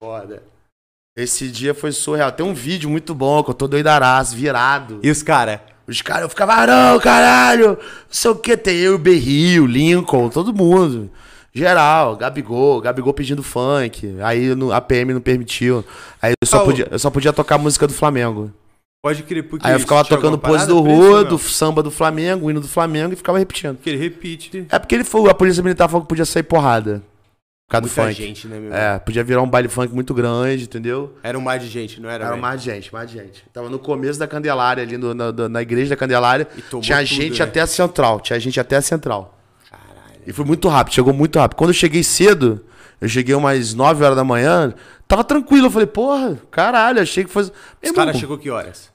Foda. Esse dia foi surreal. Tem um vídeo muito bom que eu tô doidaraço, virado. E os cara? Os caras, eu ficava, ah, não, caralho, não sei o que, tem eu, o Berrio, Lincoln, todo mundo. Geral, Gabigol, Gabigol pedindo funk. Aí no- a PM não permitiu. Aí eu só, o- podia, eu só podia tocar a música do Flamengo. Pode crer, porque Aí eu ficava tocando pose do pra isso, Rua, não? do samba do Flamengo, o hino do Flamengo e ficava repetindo. Porque ele repite. É porque ele foi, a polícia militar falou que podia sair porrada. Por causa do Muita funk. gente, né, meu? É, podia virar um baile funk muito grande, entendeu? Era um mar de gente, não era? Era velho? mais gente, mais gente. Tava no começo da Candelária, ali no- na, na- na igreja da Candelária. E tomou Tinha tudo, gente né? até a central. Tinha gente até a central. Caralho. E foi muito rápido, chegou muito rápido. Quando eu cheguei cedo, eu cheguei umas 9 horas da manhã, tava tranquilo. Eu falei, porra, caralho, achei que fosse. Os caras chegou que horas?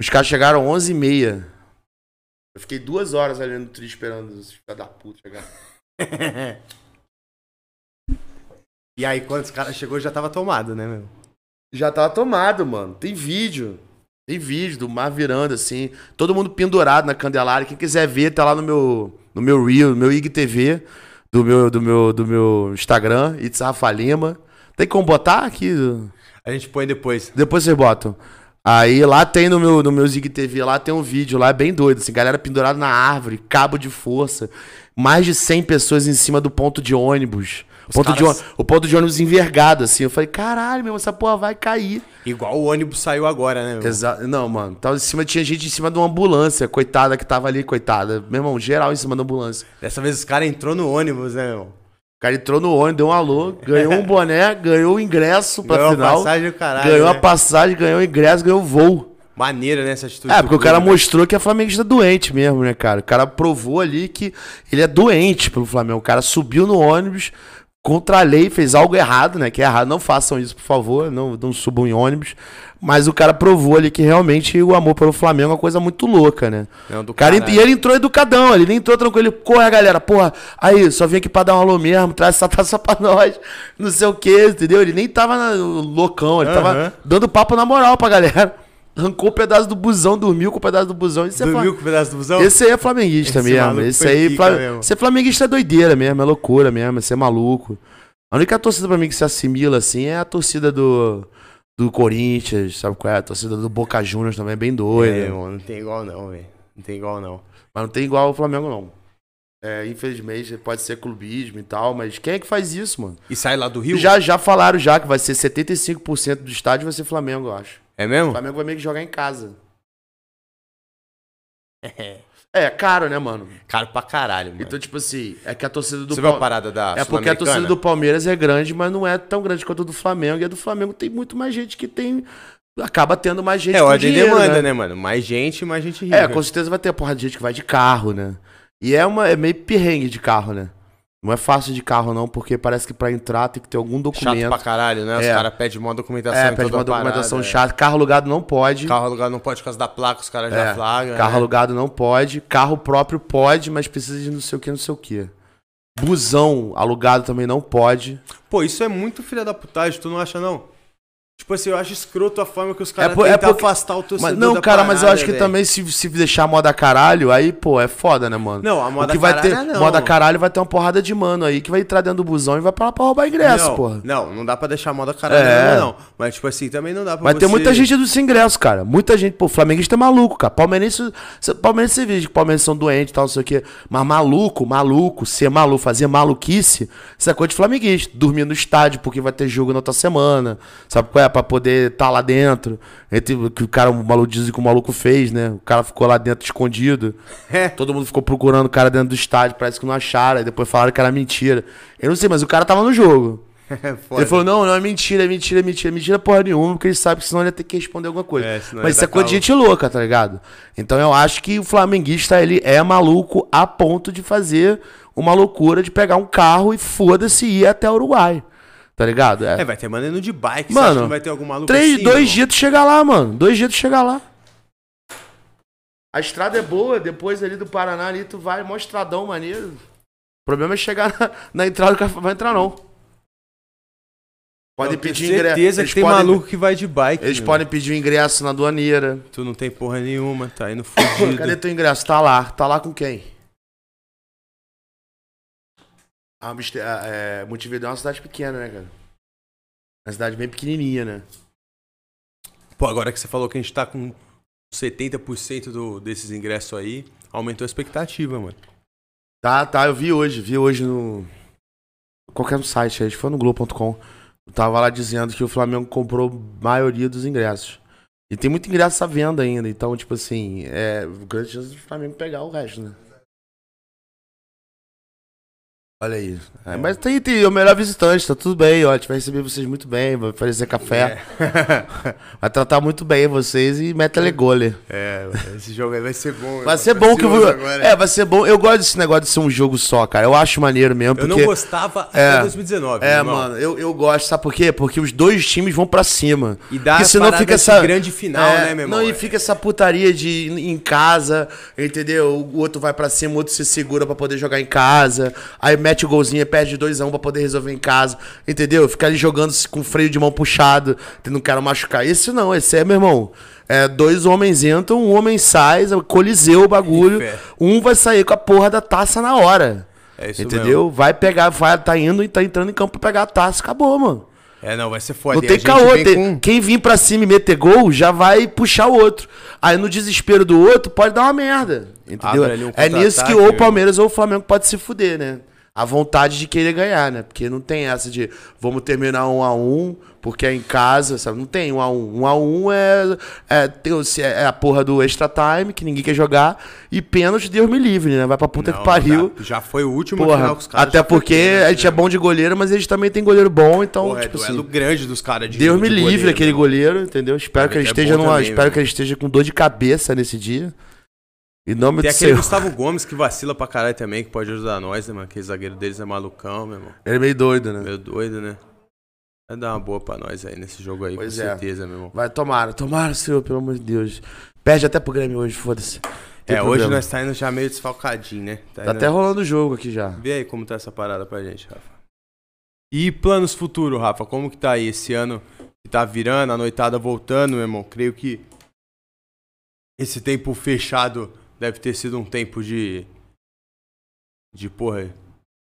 Os caras chegaram 11 h 30 Eu fiquei duas horas ali no tri esperando os filhos da puta chegar. E aí, quando os caras chegou, já tava tomado, né, meu? Já tava tomado, mano. Tem vídeo. Tem vídeo do mar virando, assim. Todo mundo pendurado na Candelária. Quem quiser ver, tá lá no meu, no meu Reel, no meu IGTV, do meu, do meu, do meu Instagram, It's Rafa Lima. Tem como botar aqui? A gente põe depois. Depois vocês botam. Aí lá tem no meu, no meu Zig TV, lá tem um vídeo lá, é bem doido, assim, galera pendurada na árvore, cabo de força, mais de 100 pessoas em cima do ponto de ônibus. Os Ponto de caras- ônibus- o ponto de ônibus envergado, assim. Eu falei, caralho, meu, essa porra vai cair. Igual o ônibus saiu agora, né, meu? Exa não, mano. Tava em cima, tinha gente em cima de uma ambulância, coitada que tava ali, coitada. Meu irmão, geral em cima da ambulância. Dessa vez os caras entrou no ônibus, né, meu? O cara entrou no ônibus, deu um alô, ganhou um boné, ganhou o ingresso pra Ganhou a final. passagem do caralho, ganhou né? a passagem, ganhou o ingresso, ganhou o voo. Maneira, né, essa atitude É, porque o cara né? mostrou que a Flamenguista é doente mesmo, né, cara? O cara provou ali que ele é doente pelo Flamengo. O cara subiu no ônibus contra a lei, fez algo errado, né? Que é errado. Não façam isso, por favor. Não, não subam em ônibus. Mas o cara provou ali que realmente o amor pelo Flamengo é uma coisa muito louca, né? Não, do O cara, caralho. e ele entrou educadão, ele nem entrou tranquilo. Ele, corre, galera, porra, aí, só vim aqui pra dar um alô mesmo, traz essa taça pra nós, não sei o que, entendeu? Ele nem tava na- loucão, ele Aham. tava dando papo na moral pra galera. Arrancou o pedaço do busão, dormiu com o pedaço do busão. Esse, é, Dormiu Flam... com o pedaço do busão? esse aí é flamenguista Esse mesmo. Esse aí, Flam... mesmo. ser flamenguista é doideira mesmo, é loucura mesmo, é ser maluco. A única torcida pra mim que se assimila assim é a torcida do, do Corinthians, sabe qual é? A torcida do Boca Juniors também é bem doida. É, mano, não tem igual não, velho. Não tem igual não. Mas não tem igual ao Flamengo, não. É, infelizmente, pode ser clubismo e tal, mas quem é que faz isso, mano? E sai lá do Rio? Já, já falaram já que vai ser 75% do estádio vai ser Flamengo, eu acho. É O mesmo? Flamengo vai meio que jogar em casa. É, caro, né, mano? Caro pra caralho, mano. Então, tipo assim, é que a torcida do Você viu a parada da É porque a torcida do Palmeiras é grande, mas não é tão grande quanto a do Flamengo. E a do Flamengo tem muito mais gente que tem. Acaba tendo mais gente É, ordem e dinheiro, demanda, né? né, mano? Mais gente, mais gente rica. É, com certeza vai ter a porra de gente que vai de carro, né? E é, uma, é meio perrengue de carro, né? Não é fácil de carro, não, porque parece que pra entrar tem que ter algum Chato documento. pra caralho, né? Os É. caras pedem uma documentação é, pede uma a parada, documentação é. chata. Carro alugado não pode. Carro alugado não pode por causa da placa, os caras já É, flagram. Carro né? alugado não pode. Carro próprio pode, mas precisa de não sei o que, não sei o que. Busão alugado também não pode. Pô, isso é muito filha da putagem, tu não acha, não? Tipo assim, eu acho escroto a forma que os caras por- é porque- afastar o torcedor Mas, não, cara, mas eu parada, acho que velho. também se, se deixar moda caralho, aí, pô, é foda, né, mano? Não, a o moda que vai ter, caralho não. moda caralho vai ter uma porrada de mano aí que vai entrar dentro do busão e vai pra lá pra roubar ingresso, não, porra. Não, não dá pra deixar a moda caralho, É. não. Mas, tipo assim, também não dá pra Vai você... ter muita gente do sem ingresso, cara. Muita gente. Pô, o flamenguista é maluco, cara. Palmeirense. Palmeirense você vê que palmeirenses são doentes e tal, não sei o quê. Mas maluco, maluco, ser maluco, fazer maluquice, isso é coisa de flamenguista. Dormir no estádio porque vai ter jogo na outra semana. Sabe qual é? Pra poder estar lá dentro. Entre o que o cara, o maluco diz que o maluco fez, né? O cara ficou lá dentro escondido. É. Todo mundo ficou procurando o cara dentro do estádio, parece que não acharam. Aí depois falaram que era mentira. Eu não sei, mas o cara tava no jogo. Foda. Ele falou, não, não, é mentira, é mentira, é mentira, é mentira porra nenhuma, porque ele sabe que senão ele ia ter que responder alguma coisa. É, Mas isso é coisa de gente louca, tá ligado? Então eu acho que o flamenguista, ele é maluco a ponto de fazer uma loucura de pegar um carro e foda-se e ir até o Uruguai. Tá ligado? É. É, vai ter mandando de bike. Mano, você vai ter algum maluco Três, assim, dois irmão? dias tu chega lá, mano. Dois dias tu chega lá. A estrada é boa, depois ali do Paraná ali tu vai, mó estradão maneiro. O problema é chegar na, na entrada do café. Vai entrar não. Pode Eu tenho pedir ingresso. certeza que tem podem, maluco que vai de bike. Eles meu. podem pedir o ingresso na aduaneira. Tu não tem porra nenhuma, tá indo Cadê fudido. teu ingresso? Tá lá. Tá lá com quem? Amster- é, Montevideo é uma cidade pequena, né, cara? Uma cidade bem pequenininha, né? Pô, agora que você falou que a gente tá com 70% do, desses ingressos aí, aumentou a expectativa, mano. Tá, tá, eu vi hoje, vi hoje no. Qualquer site, acho que foi no Globo.com. Tava lá dizendo que o Flamengo comprou a maioria dos ingressos. E tem muito ingresso à venda ainda, então, tipo assim, é grande chance do Flamengo pegar o resto, né? Olha aí. É, mas tem, tem o melhor visitante, tá tudo bem, ó. A gente vai receber vocês muito bem, vai oferecer café. Vai tratar muito bem vocês e mete a gole. É, esse jogo aí vai ser bom. Vai eu ser bom que eu vou. agora. É, vai ser bom. Eu gosto desse negócio de ser um jogo só, cara. Eu acho maneiro mesmo. Eu porque... não gostava É. até 2019. É, mano, eu, eu gosto, sabe por quê? Porque os dois times vão pra cima. E dá Porque senão fica essa grande final, É, né, meu irmão? Não, e fica essa putaria de ir em casa, entendeu? O outro vai pra cima, o outro se segura pra poder jogar em casa. Aí mete o golzinho, perde 2x1 pra poder resolver em casa, entendeu? Ficar ali jogando com freio de mão puxado, não quero machucar. Esse não, esse é, meu irmão. É, dois homens entram, um homem sai, coliseu o bagulho. Um vai sair com a porra da taça na hora. É isso entendeu? Vai pegar, vai, tá indo e tá entrando em campo pra pegar a taça, acabou, mano. É, não, vai ser foda. Não tem caô. tem- com- Quem vir pra cima e meter gol já vai puxar o outro. Aí no desespero do outro pode dar uma merda. Entendeu? Um é nisso que ou o? Palmeiras ou o Flamengo pode se fuder, né? A vontade de querer ganhar, né? Porque não tem essa de vamos terminar um a um porque é em casa, sabe? Não tem um a um. Um a um é, é, tem- se é a porra do extra time, que ninguém quer jogar, e pênalti, Deus me livre, né? Vai pra puta Não, que pariu. dá- Já foi o último Porra, final que os caras até já porque pênalti, a gente né, é bom de goleiro, mas eles também têm goleiro bom, então, Porra, tipo é assim. duelo grande dos caras de Deus me de livre goleiro, aquele né? goleiro, entendeu? Espero que ele É esteja numa, também, espero velho. que ele esteja com dor de cabeça nesse dia. Em nome Tem do aquele Senhor. Gustavo Gomes que vacila pra caralho também, que pode ajudar nós, né, mano? Aquele zagueiro deles é malucão, meu irmão. Ele é meio doido, né? Meio doido, né? Vai dar uma boa pra nós aí nesse jogo aí, Pois com é. certeza, meu irmão. Vai, tomara, tomara, Senhor, pelo amor de Deus. Perde até pro Grêmio hoje, foda-se. É, hoje problema. nós tá indo já meio desfalcadinho, né? Tá indo- até rolando o jogo aqui já. Vê aí como tá essa parada pra gente, Rafa. E planos futuros, Rafa? Como que tá aí esse ano que tá virando, a noitada voltando, meu irmão? Creio que esse tempo fechado deve ter sido um tempo de. de porra.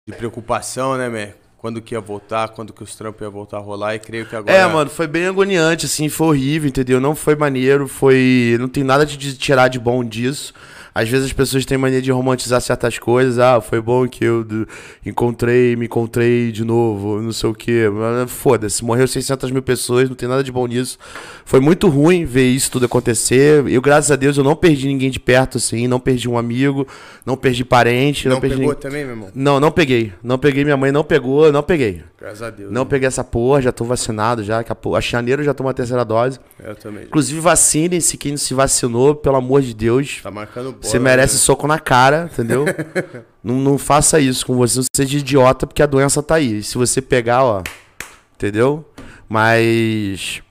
de preocupação, né, man? Quando que ia voltar, quando que os trampos iam voltar a rolar e creio que agora. É, mano, foi bem agoniante, assim, foi horrível, entendeu? Não foi maneiro, foi. Não tem nada de tirar de bom disso. Às vezes as pessoas têm mania de romantizar certas coisas. Ah, foi bom que eu encontrei, me encontrei de novo, não sei o quê. Mas, Foda-se, morreu 600 mil pessoas, não tem nada de bom nisso. Foi muito ruim ver isso tudo acontecer. Eu, graças a Deus, eu não perdi ninguém de perto, assim, não perdi um amigo, não perdi parente, não, Não perdi pegou ninguém. também, meu irmão? Não, não peguei. Não peguei, minha mãe não pegou, não peguei. Graças a Deus. Não né? peguei essa porra, já tô vacinado já. A janeiro já tomo a terceira dose. Eu também. Inclusive, vacinem-se quem não se vacinou, pelo amor de Deus. Tá marcando. Você merece né? soco na cara, entendeu? não, não faça isso com você, não seja idiota, porque a doença tá aí. E se você pegar, ó. Entendeu? Mas.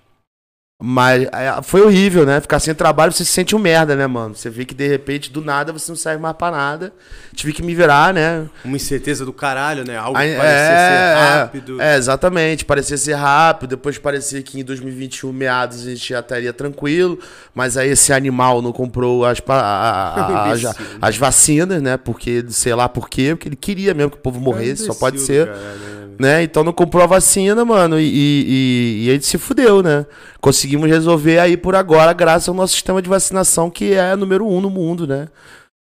Mas é, foi horrível, né? Ficar sem trabalho, você se sente um merda, né, mano? Você vê que de repente, do nada, você não serve mais pra nada. Tive que me virar, né? Uma incerteza do caralho, né? Algo que Aí, parecia ser rápido. É, exatamente. Parecia ser rápido. Depois parecia que em 2021, meados, a gente já estaria tranquilo. Mas aí esse animal não comprou as, a- a- a- as, Imbecil. as vacinas, né? Porque, sei lá por quê. Porque ele queria mesmo que o povo morresse. Só pode ser. Né? Então não comprou a vacina, mano. E, e, e, e gente se fudeu, né? Conseguimos resolver aí por agora, graças ao nosso sistema de vacinação, que é número um no mundo, né?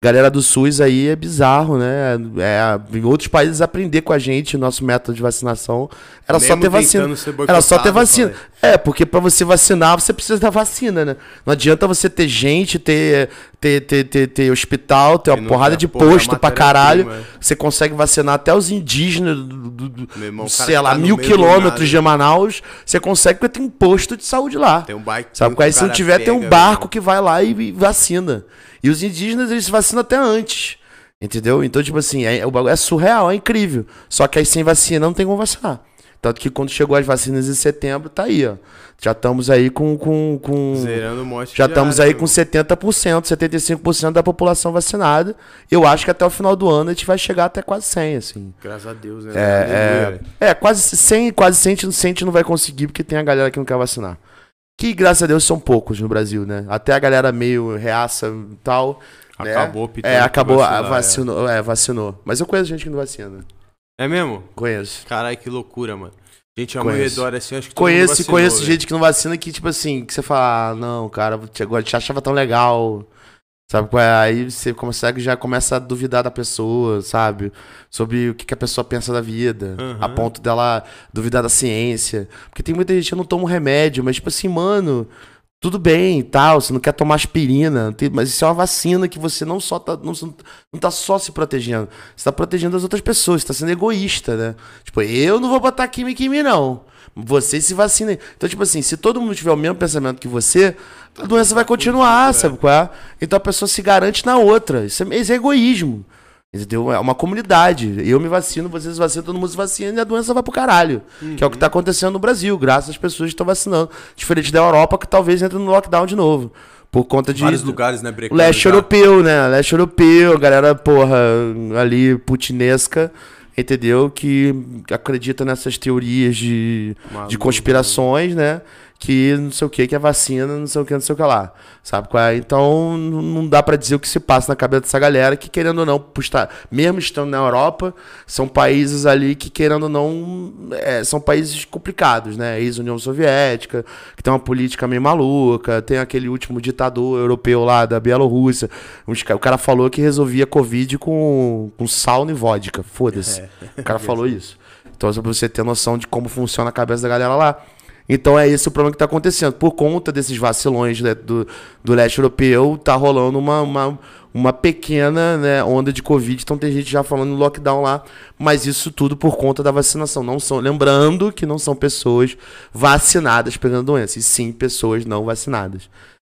Galera do SUS aí é bizarro, né? É, em outros países aprender com a gente o nosso método de vacinação era Mesmo só ter vacina. Era só ter vacina. É, porque pra você vacinar, você precisa da vacina, né? Não adianta você ter gente, ter, ter, ter, ter, ter hospital, ter uma porrada de porra da posto pra caralho. é. Você consegue vacinar até os indígenas do, do- do- irmão, sei lá, tá mil quilômetros de Manaus. Você consegue porque tem um posto de saúde lá. Tem um bike. Sabe? Porque aí se não tiver, tem um barco que vai lá e, e vacina. E os indígenas, eles se vacinam até antes. Entendeu? Então, tipo assim, é, o bagulho é surreal, é incrível. Só que aí sem vacina não tem como vacinar. Tanto que quando chegou as vacinas em setembro, tá aí, ó. Já estamos aí com. com, com Zerando monte já estamos área, aí meu com 70%, 75% da população vacinada. Eu acho que até o final do ano a gente vai chegar até quase 100, assim. Graças a Deus, né? É, é, é, quase 100, quase 100, 100 a gente não vai conseguir porque tem a galera que não quer vacinar. Que, graças a Deus, são poucos no Brasil, né? Até a galera meio reaça e tal. né? Acabou pitando É, que acabou, vacinar, vacinou, é. vacinou. Mas eu conheço gente que não vacina. É. É mesmo? Conheço. Caralho, que loucura, mano. Gente, meu Conheço. redor, assim, acho que todo Conheço, vacinou, conheço velho. gente que não vacina que, tipo assim, que você fala, ah, não, cara, agora te achava tão legal. Sabe qual é? Aí você consegue, já começa a duvidar da pessoa, sabe? Sobre o que, que a pessoa pensa da vida. Uhum. A ponto dela duvidar da ciência. Porque tem muita gente que não toma remédio, mas, tipo assim, mano, tudo bem e tal, você não quer tomar aspirina, mas isso é uma vacina que você não só tá, não, não tá só se protegendo, você tá protegendo as outras pessoas, você tá sendo egoísta, né? Tipo, eu não vou botar química em mim, não. Você se vacina. Então, tipo assim, se todo mundo tiver o mesmo pensamento que você, a doença vai continuar, sabe qual é? Então a pessoa se garante na outra. Isso é, isso é egoísmo. Entendeu? É uma comunidade. Eu me vacino, vocês vacinam, todo mundo se vacina e a doença vai pro caralho. Que é o que tá acontecendo no Brasil, graças às pessoas que estão vacinando. Diferente da Europa, que talvez entre no lockdown de novo. Por conta de. Vários lugares, né, O brecando leste já. europeu, né? Leste europeu, galera, porra, ali putinesca, entendeu? Que acredita nessas teorias de, Maluco. de conspirações, né? Que não sei o que, que é vacina, não sei o que, não sei o que lá. Sabe qual é? Então, não dá pra dizer o que se passa na cabeça dessa galera que, querendo ou não, por estar, mesmo estando na Europa, são países ali que, querendo ou não, é, são países complicados, né? Ex-União Soviética, que tem uma política meio maluca, tem aquele último ditador europeu lá da Bielorrússia. O cara falou que resolvia Covid com, com sal e vodka. Foda-se. O cara falou isso. Então, só pra você ter noção de como funciona a cabeça da galera lá. Então é esse o problema que está acontecendo. Por conta desses vacilões né, do, do leste europeu, tá rolando uma, uma, uma pequena né, onda de Covid. Então tem gente já falando lockdown lá. Mas isso tudo por conta da vacinação. Não são, lembrando que não são pessoas vacinadas pegando doença, e sim pessoas não vacinadas.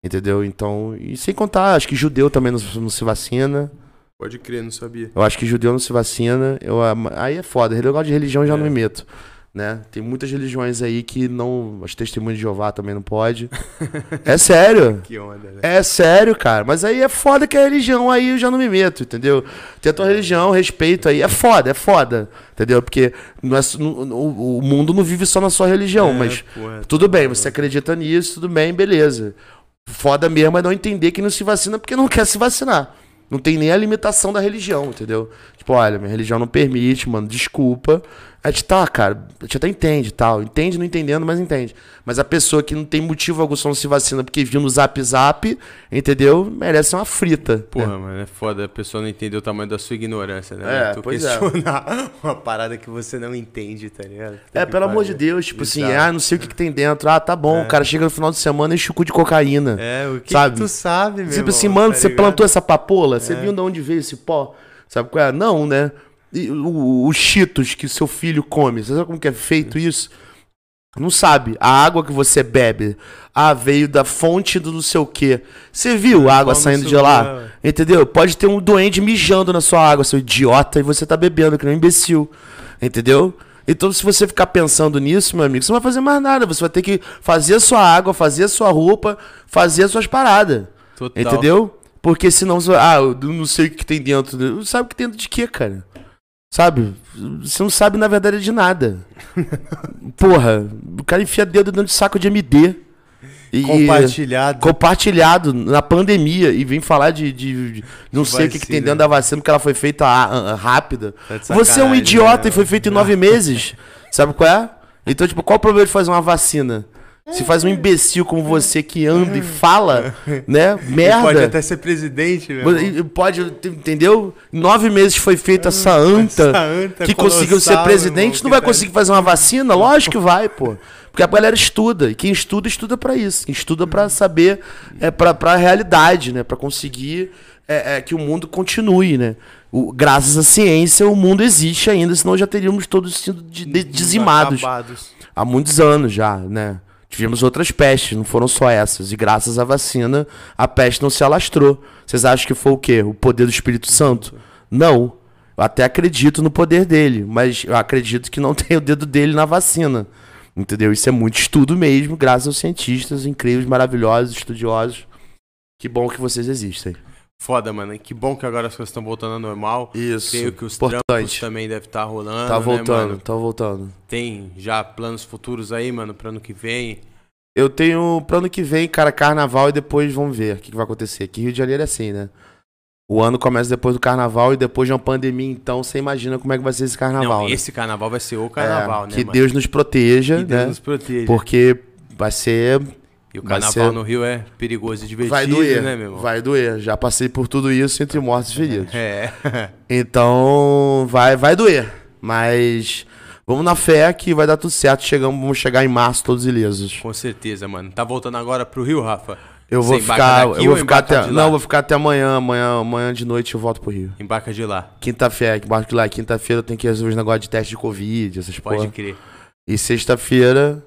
Entendeu? Então, e sem contar, acho que judeu também não, não se vacina. Pode crer, não sabia. Eu acho que judeu não se vacina. Eu, aí é foda. Negócio de religião eu já É. não me meto. Né? Tem muitas religiões aí que não. As testemunhas de Jeová também não pode. é sério. Que onda, né? É sério, cara. Mas aí é foda que a religião aí eu já não me meto, entendeu? Tem a tua religião, respeito aí. É foda, é foda. Entendeu? Porque não é, não- o, o mundo não vive só na sua religião, É, mas porra, tudo bem, você acredita nisso, tudo bem, beleza. Foda mesmo é não entender que não se vacina porque não quer se vacinar. Não tem nem a limitação da religião, entendeu? Tipo, olha, minha religião não permite, mano, desculpa. A gente tá, cara, a gente até entende tal. Entende, não entendendo, mas entende. Mas a pessoa que não tem motivo algum só não se vacina porque viu no zap zap, entendeu? Merece uma frita. Porra, mano, é foda. A pessoa não entender o tamanho da sua ignorância, né? É, tu pois é. questionar uma parada que você não entende, tá ligado? É, Que pelo amor pariu. de Deus, tipo assim, Bizarro. ah, não sei o que, que tem dentro. Ah, tá bom, o cara chega no final de semana e chucu de cocaína. É, o que, Sabe? que tu sabe, meu Tipo irmão, assim, mano, tá você ligado? plantou essa papola? É. Você viu de onde veio esse pó? Sabe qual é? Não, né? Os cheetos que seu filho come, você sabe como que é feito isso? Não sabe. A água que você bebe, ah, veio da fonte do não sei o quê. Você viu a água Como saindo de lá? é. Entendeu? Pode ter um doente mijando na sua água, seu idiota, e você tá bebendo, que nem um imbecil. Entendeu? Então, se você ficar pensando nisso, meu amigo, você não vai fazer mais nada. Você vai ter que fazer a sua água, fazer a sua roupa, fazer as suas paradas. Total. Entendeu? Porque senão você. Ah, eu não sei o que tem dentro. Não sabe o que tem dentro de quê, cara? Sabe? Você não sabe, na verdade, de nada. Porra, o cara enfia dedo dentro de saco de MD. E, Compartilhado. compartilhado na pandemia e vem falar de, de- de não sei o que, que tem dentro da vacina porque ela foi feita ah, ah, rápida. Tá Você é um idiota né? e foi feito em nove meses. Sabe qual é? Então, tipo, qual o problema de fazer uma vacina? Se faz um imbecil como você que anda e fala, né? Ele Merda. pode até ser presidente, e Pode, entendeu? Em nove meses foi feita essa anta, Essa anta que conseguiu ser presidente. irmão, não vai tá- conseguir fazer uma vacina? Lógico que vai, pô. Porque a galera estuda. E quem estuda, estuda pra isso. Quem estuda pra saber, é pra, pra realidade, né? Pra conseguir é, é, que o mundo continue, né? O- graças à ciência, o mundo existe ainda, senão já teríamos todos sido de- de- dizimados Acabados. há muitos anos já, né? Tivemos outras pestes, não foram só essas. E graças à vacina, a peste não se alastrou. Vocês acham que foi o quê? O poder do Espírito Santo? Não. Eu até acredito no poder dele, mas eu acredito que não tem o dedo dele na vacina. Entendeu? Isso é muito estudo mesmo, graças aos cientistas incríveis, maravilhosos, estudiosos. Que bom que vocês existem. Foda, mano. Que bom que agora as coisas estão voltando ao normal. Isso. Creio que os trampos Importante. também devem estar rolando. Tá né, voltando, mano? tá voltando. Tem já planos futuros aí, mano, pro ano que vem. Eu tenho pro ano que vem, cara, carnaval e depois vamos ver o que, que vai acontecer. Aqui Rio de Janeiro é assim, né? O ano começa depois do carnaval e depois de uma pandemia, então você imagina como é que vai ser esse carnaval. Não, né? esse carnaval vai ser o É, carnaval, né, Que mano? Deus nos proteja, que Deus né? nos proteja. Porque vai ser. E o carnaval ser- no Rio é perigoso e divertido, vai doer. né, meu irmão? vai doer. Já passei por tudo isso entre mortos e feridos. É. Então, vai, vai doer. Mas vamos na fé que vai dar tudo certo. Chegamos, vamos chegar em março todos ilesos. Com certeza, mano. Tá voltando agora pro Rio, Rafa? Eu vou embarca ficar. Eu vou ou ficar embarca até. Não, eu vou ficar até amanhã. Amanhã, amanhã de noite eu volto pro Rio. Embarca de lá. Quinta-feira, embarco de lá. Quinta-feira eu tenho que resolver os negócios de teste de Covid, essas Pode porra. crer. E sexta-feira.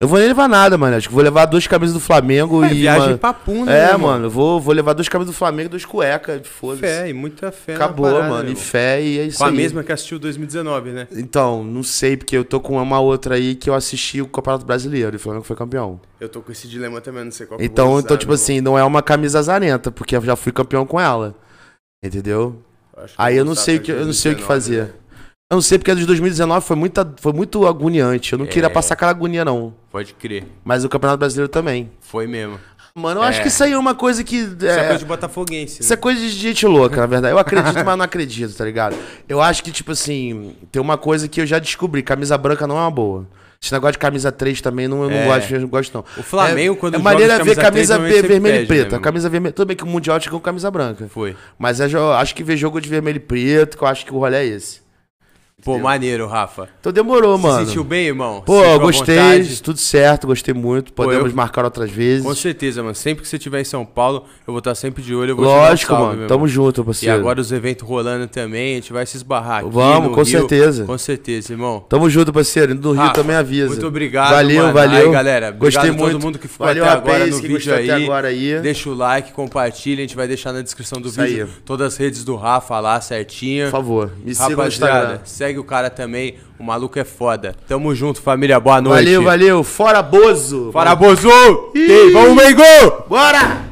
Eu vou nem levar nada, mano. Acho que vou levar duas camisas do Flamengo É, e. viagem uma- papum, né, É, mano, eu vou, vou levar duas camisas do Flamengo e duas cuecas. Foda-se. Fé, e muita fé Acabou, parada, mano. E fé e é isso Com a aí. mesma que assistiu 2019, né? Então, não sei, porque eu tô com uma outra aí que eu assisti o Campeonato Brasileiro e o Flamengo foi campeão. Eu tô com esse dilema também, não sei qual que eu vou Então, usar, então tipo assim, não é uma camisa azarenta, porque eu já fui campeão com ela. Entendeu? Aí eu não sei o que eu não sei o que 2019, fazer. né? Eu não sei porque a de 2019 foi muita, foi muito agoniante. Eu não queria É. passar aquela agonia não, Pode crer. mas o Campeonato Brasileiro também. Foi mesmo. Mano, eu acho É. que isso aí é uma coisa que Isso é é, coisa de botafoguense, isso é né? coisa de gente louca, na verdade. Eu acredito, mas não acredito, tá ligado? Eu acho que, tipo assim, tem uma coisa que eu já descobri: camisa branca não é uma boa. Esse negócio de camisa 3 também não, eu não É. gosto, eu não gosto, não. O Flamengo, quando é maneira de ver camisa camisa 3, normalmente ver- vermelha e preta. né, camisa vermelha. Tudo bem que o Mundial chegou com camisa branca. Foi. Mas é acho que ver jogo de vermelho e preto, que eu acho que o rolê é esse. Pô, maneiro, Rafa. Então demorou, Se mano. sentiu bem, irmão? Pô, Sentiu à gostei, vontade? tudo certo, gostei muito. Podemos eu- marcar outras vezes. Com certeza, mano. Sempre que você estiver em São Paulo, eu vou estar sempre de olho. Eu vou te Lógico, dar um salve, mano. meu Tamo irmão. junto, E parceiro. agora os eventos rolando também, a gente vai se esbarrar aqui Vamos, no com Rio. certeza. Com certeza, irmão. Tamo junto, parceiro. Indo do Rio Rafa, também avisa. Muito obrigado, Valeu, mano. valeu. Aí, galera, obrigado Gostei a todo muito. mundo que ficou Valeu até agora no que vídeo gostou aí. até agora aí. Deixa o like, compartilha, a gente vai deixar na descrição do Isso vídeo aí. todas as redes do Rafa lá certinho. Por favor, me siga no Instagram. Rapaziada, segue o cara também. O maluco é foda. Tamo junto, família. Boa noite. Valeu, valeu. Fora Bozo. Fora, Bozo! Vamos, Mengo! Bora!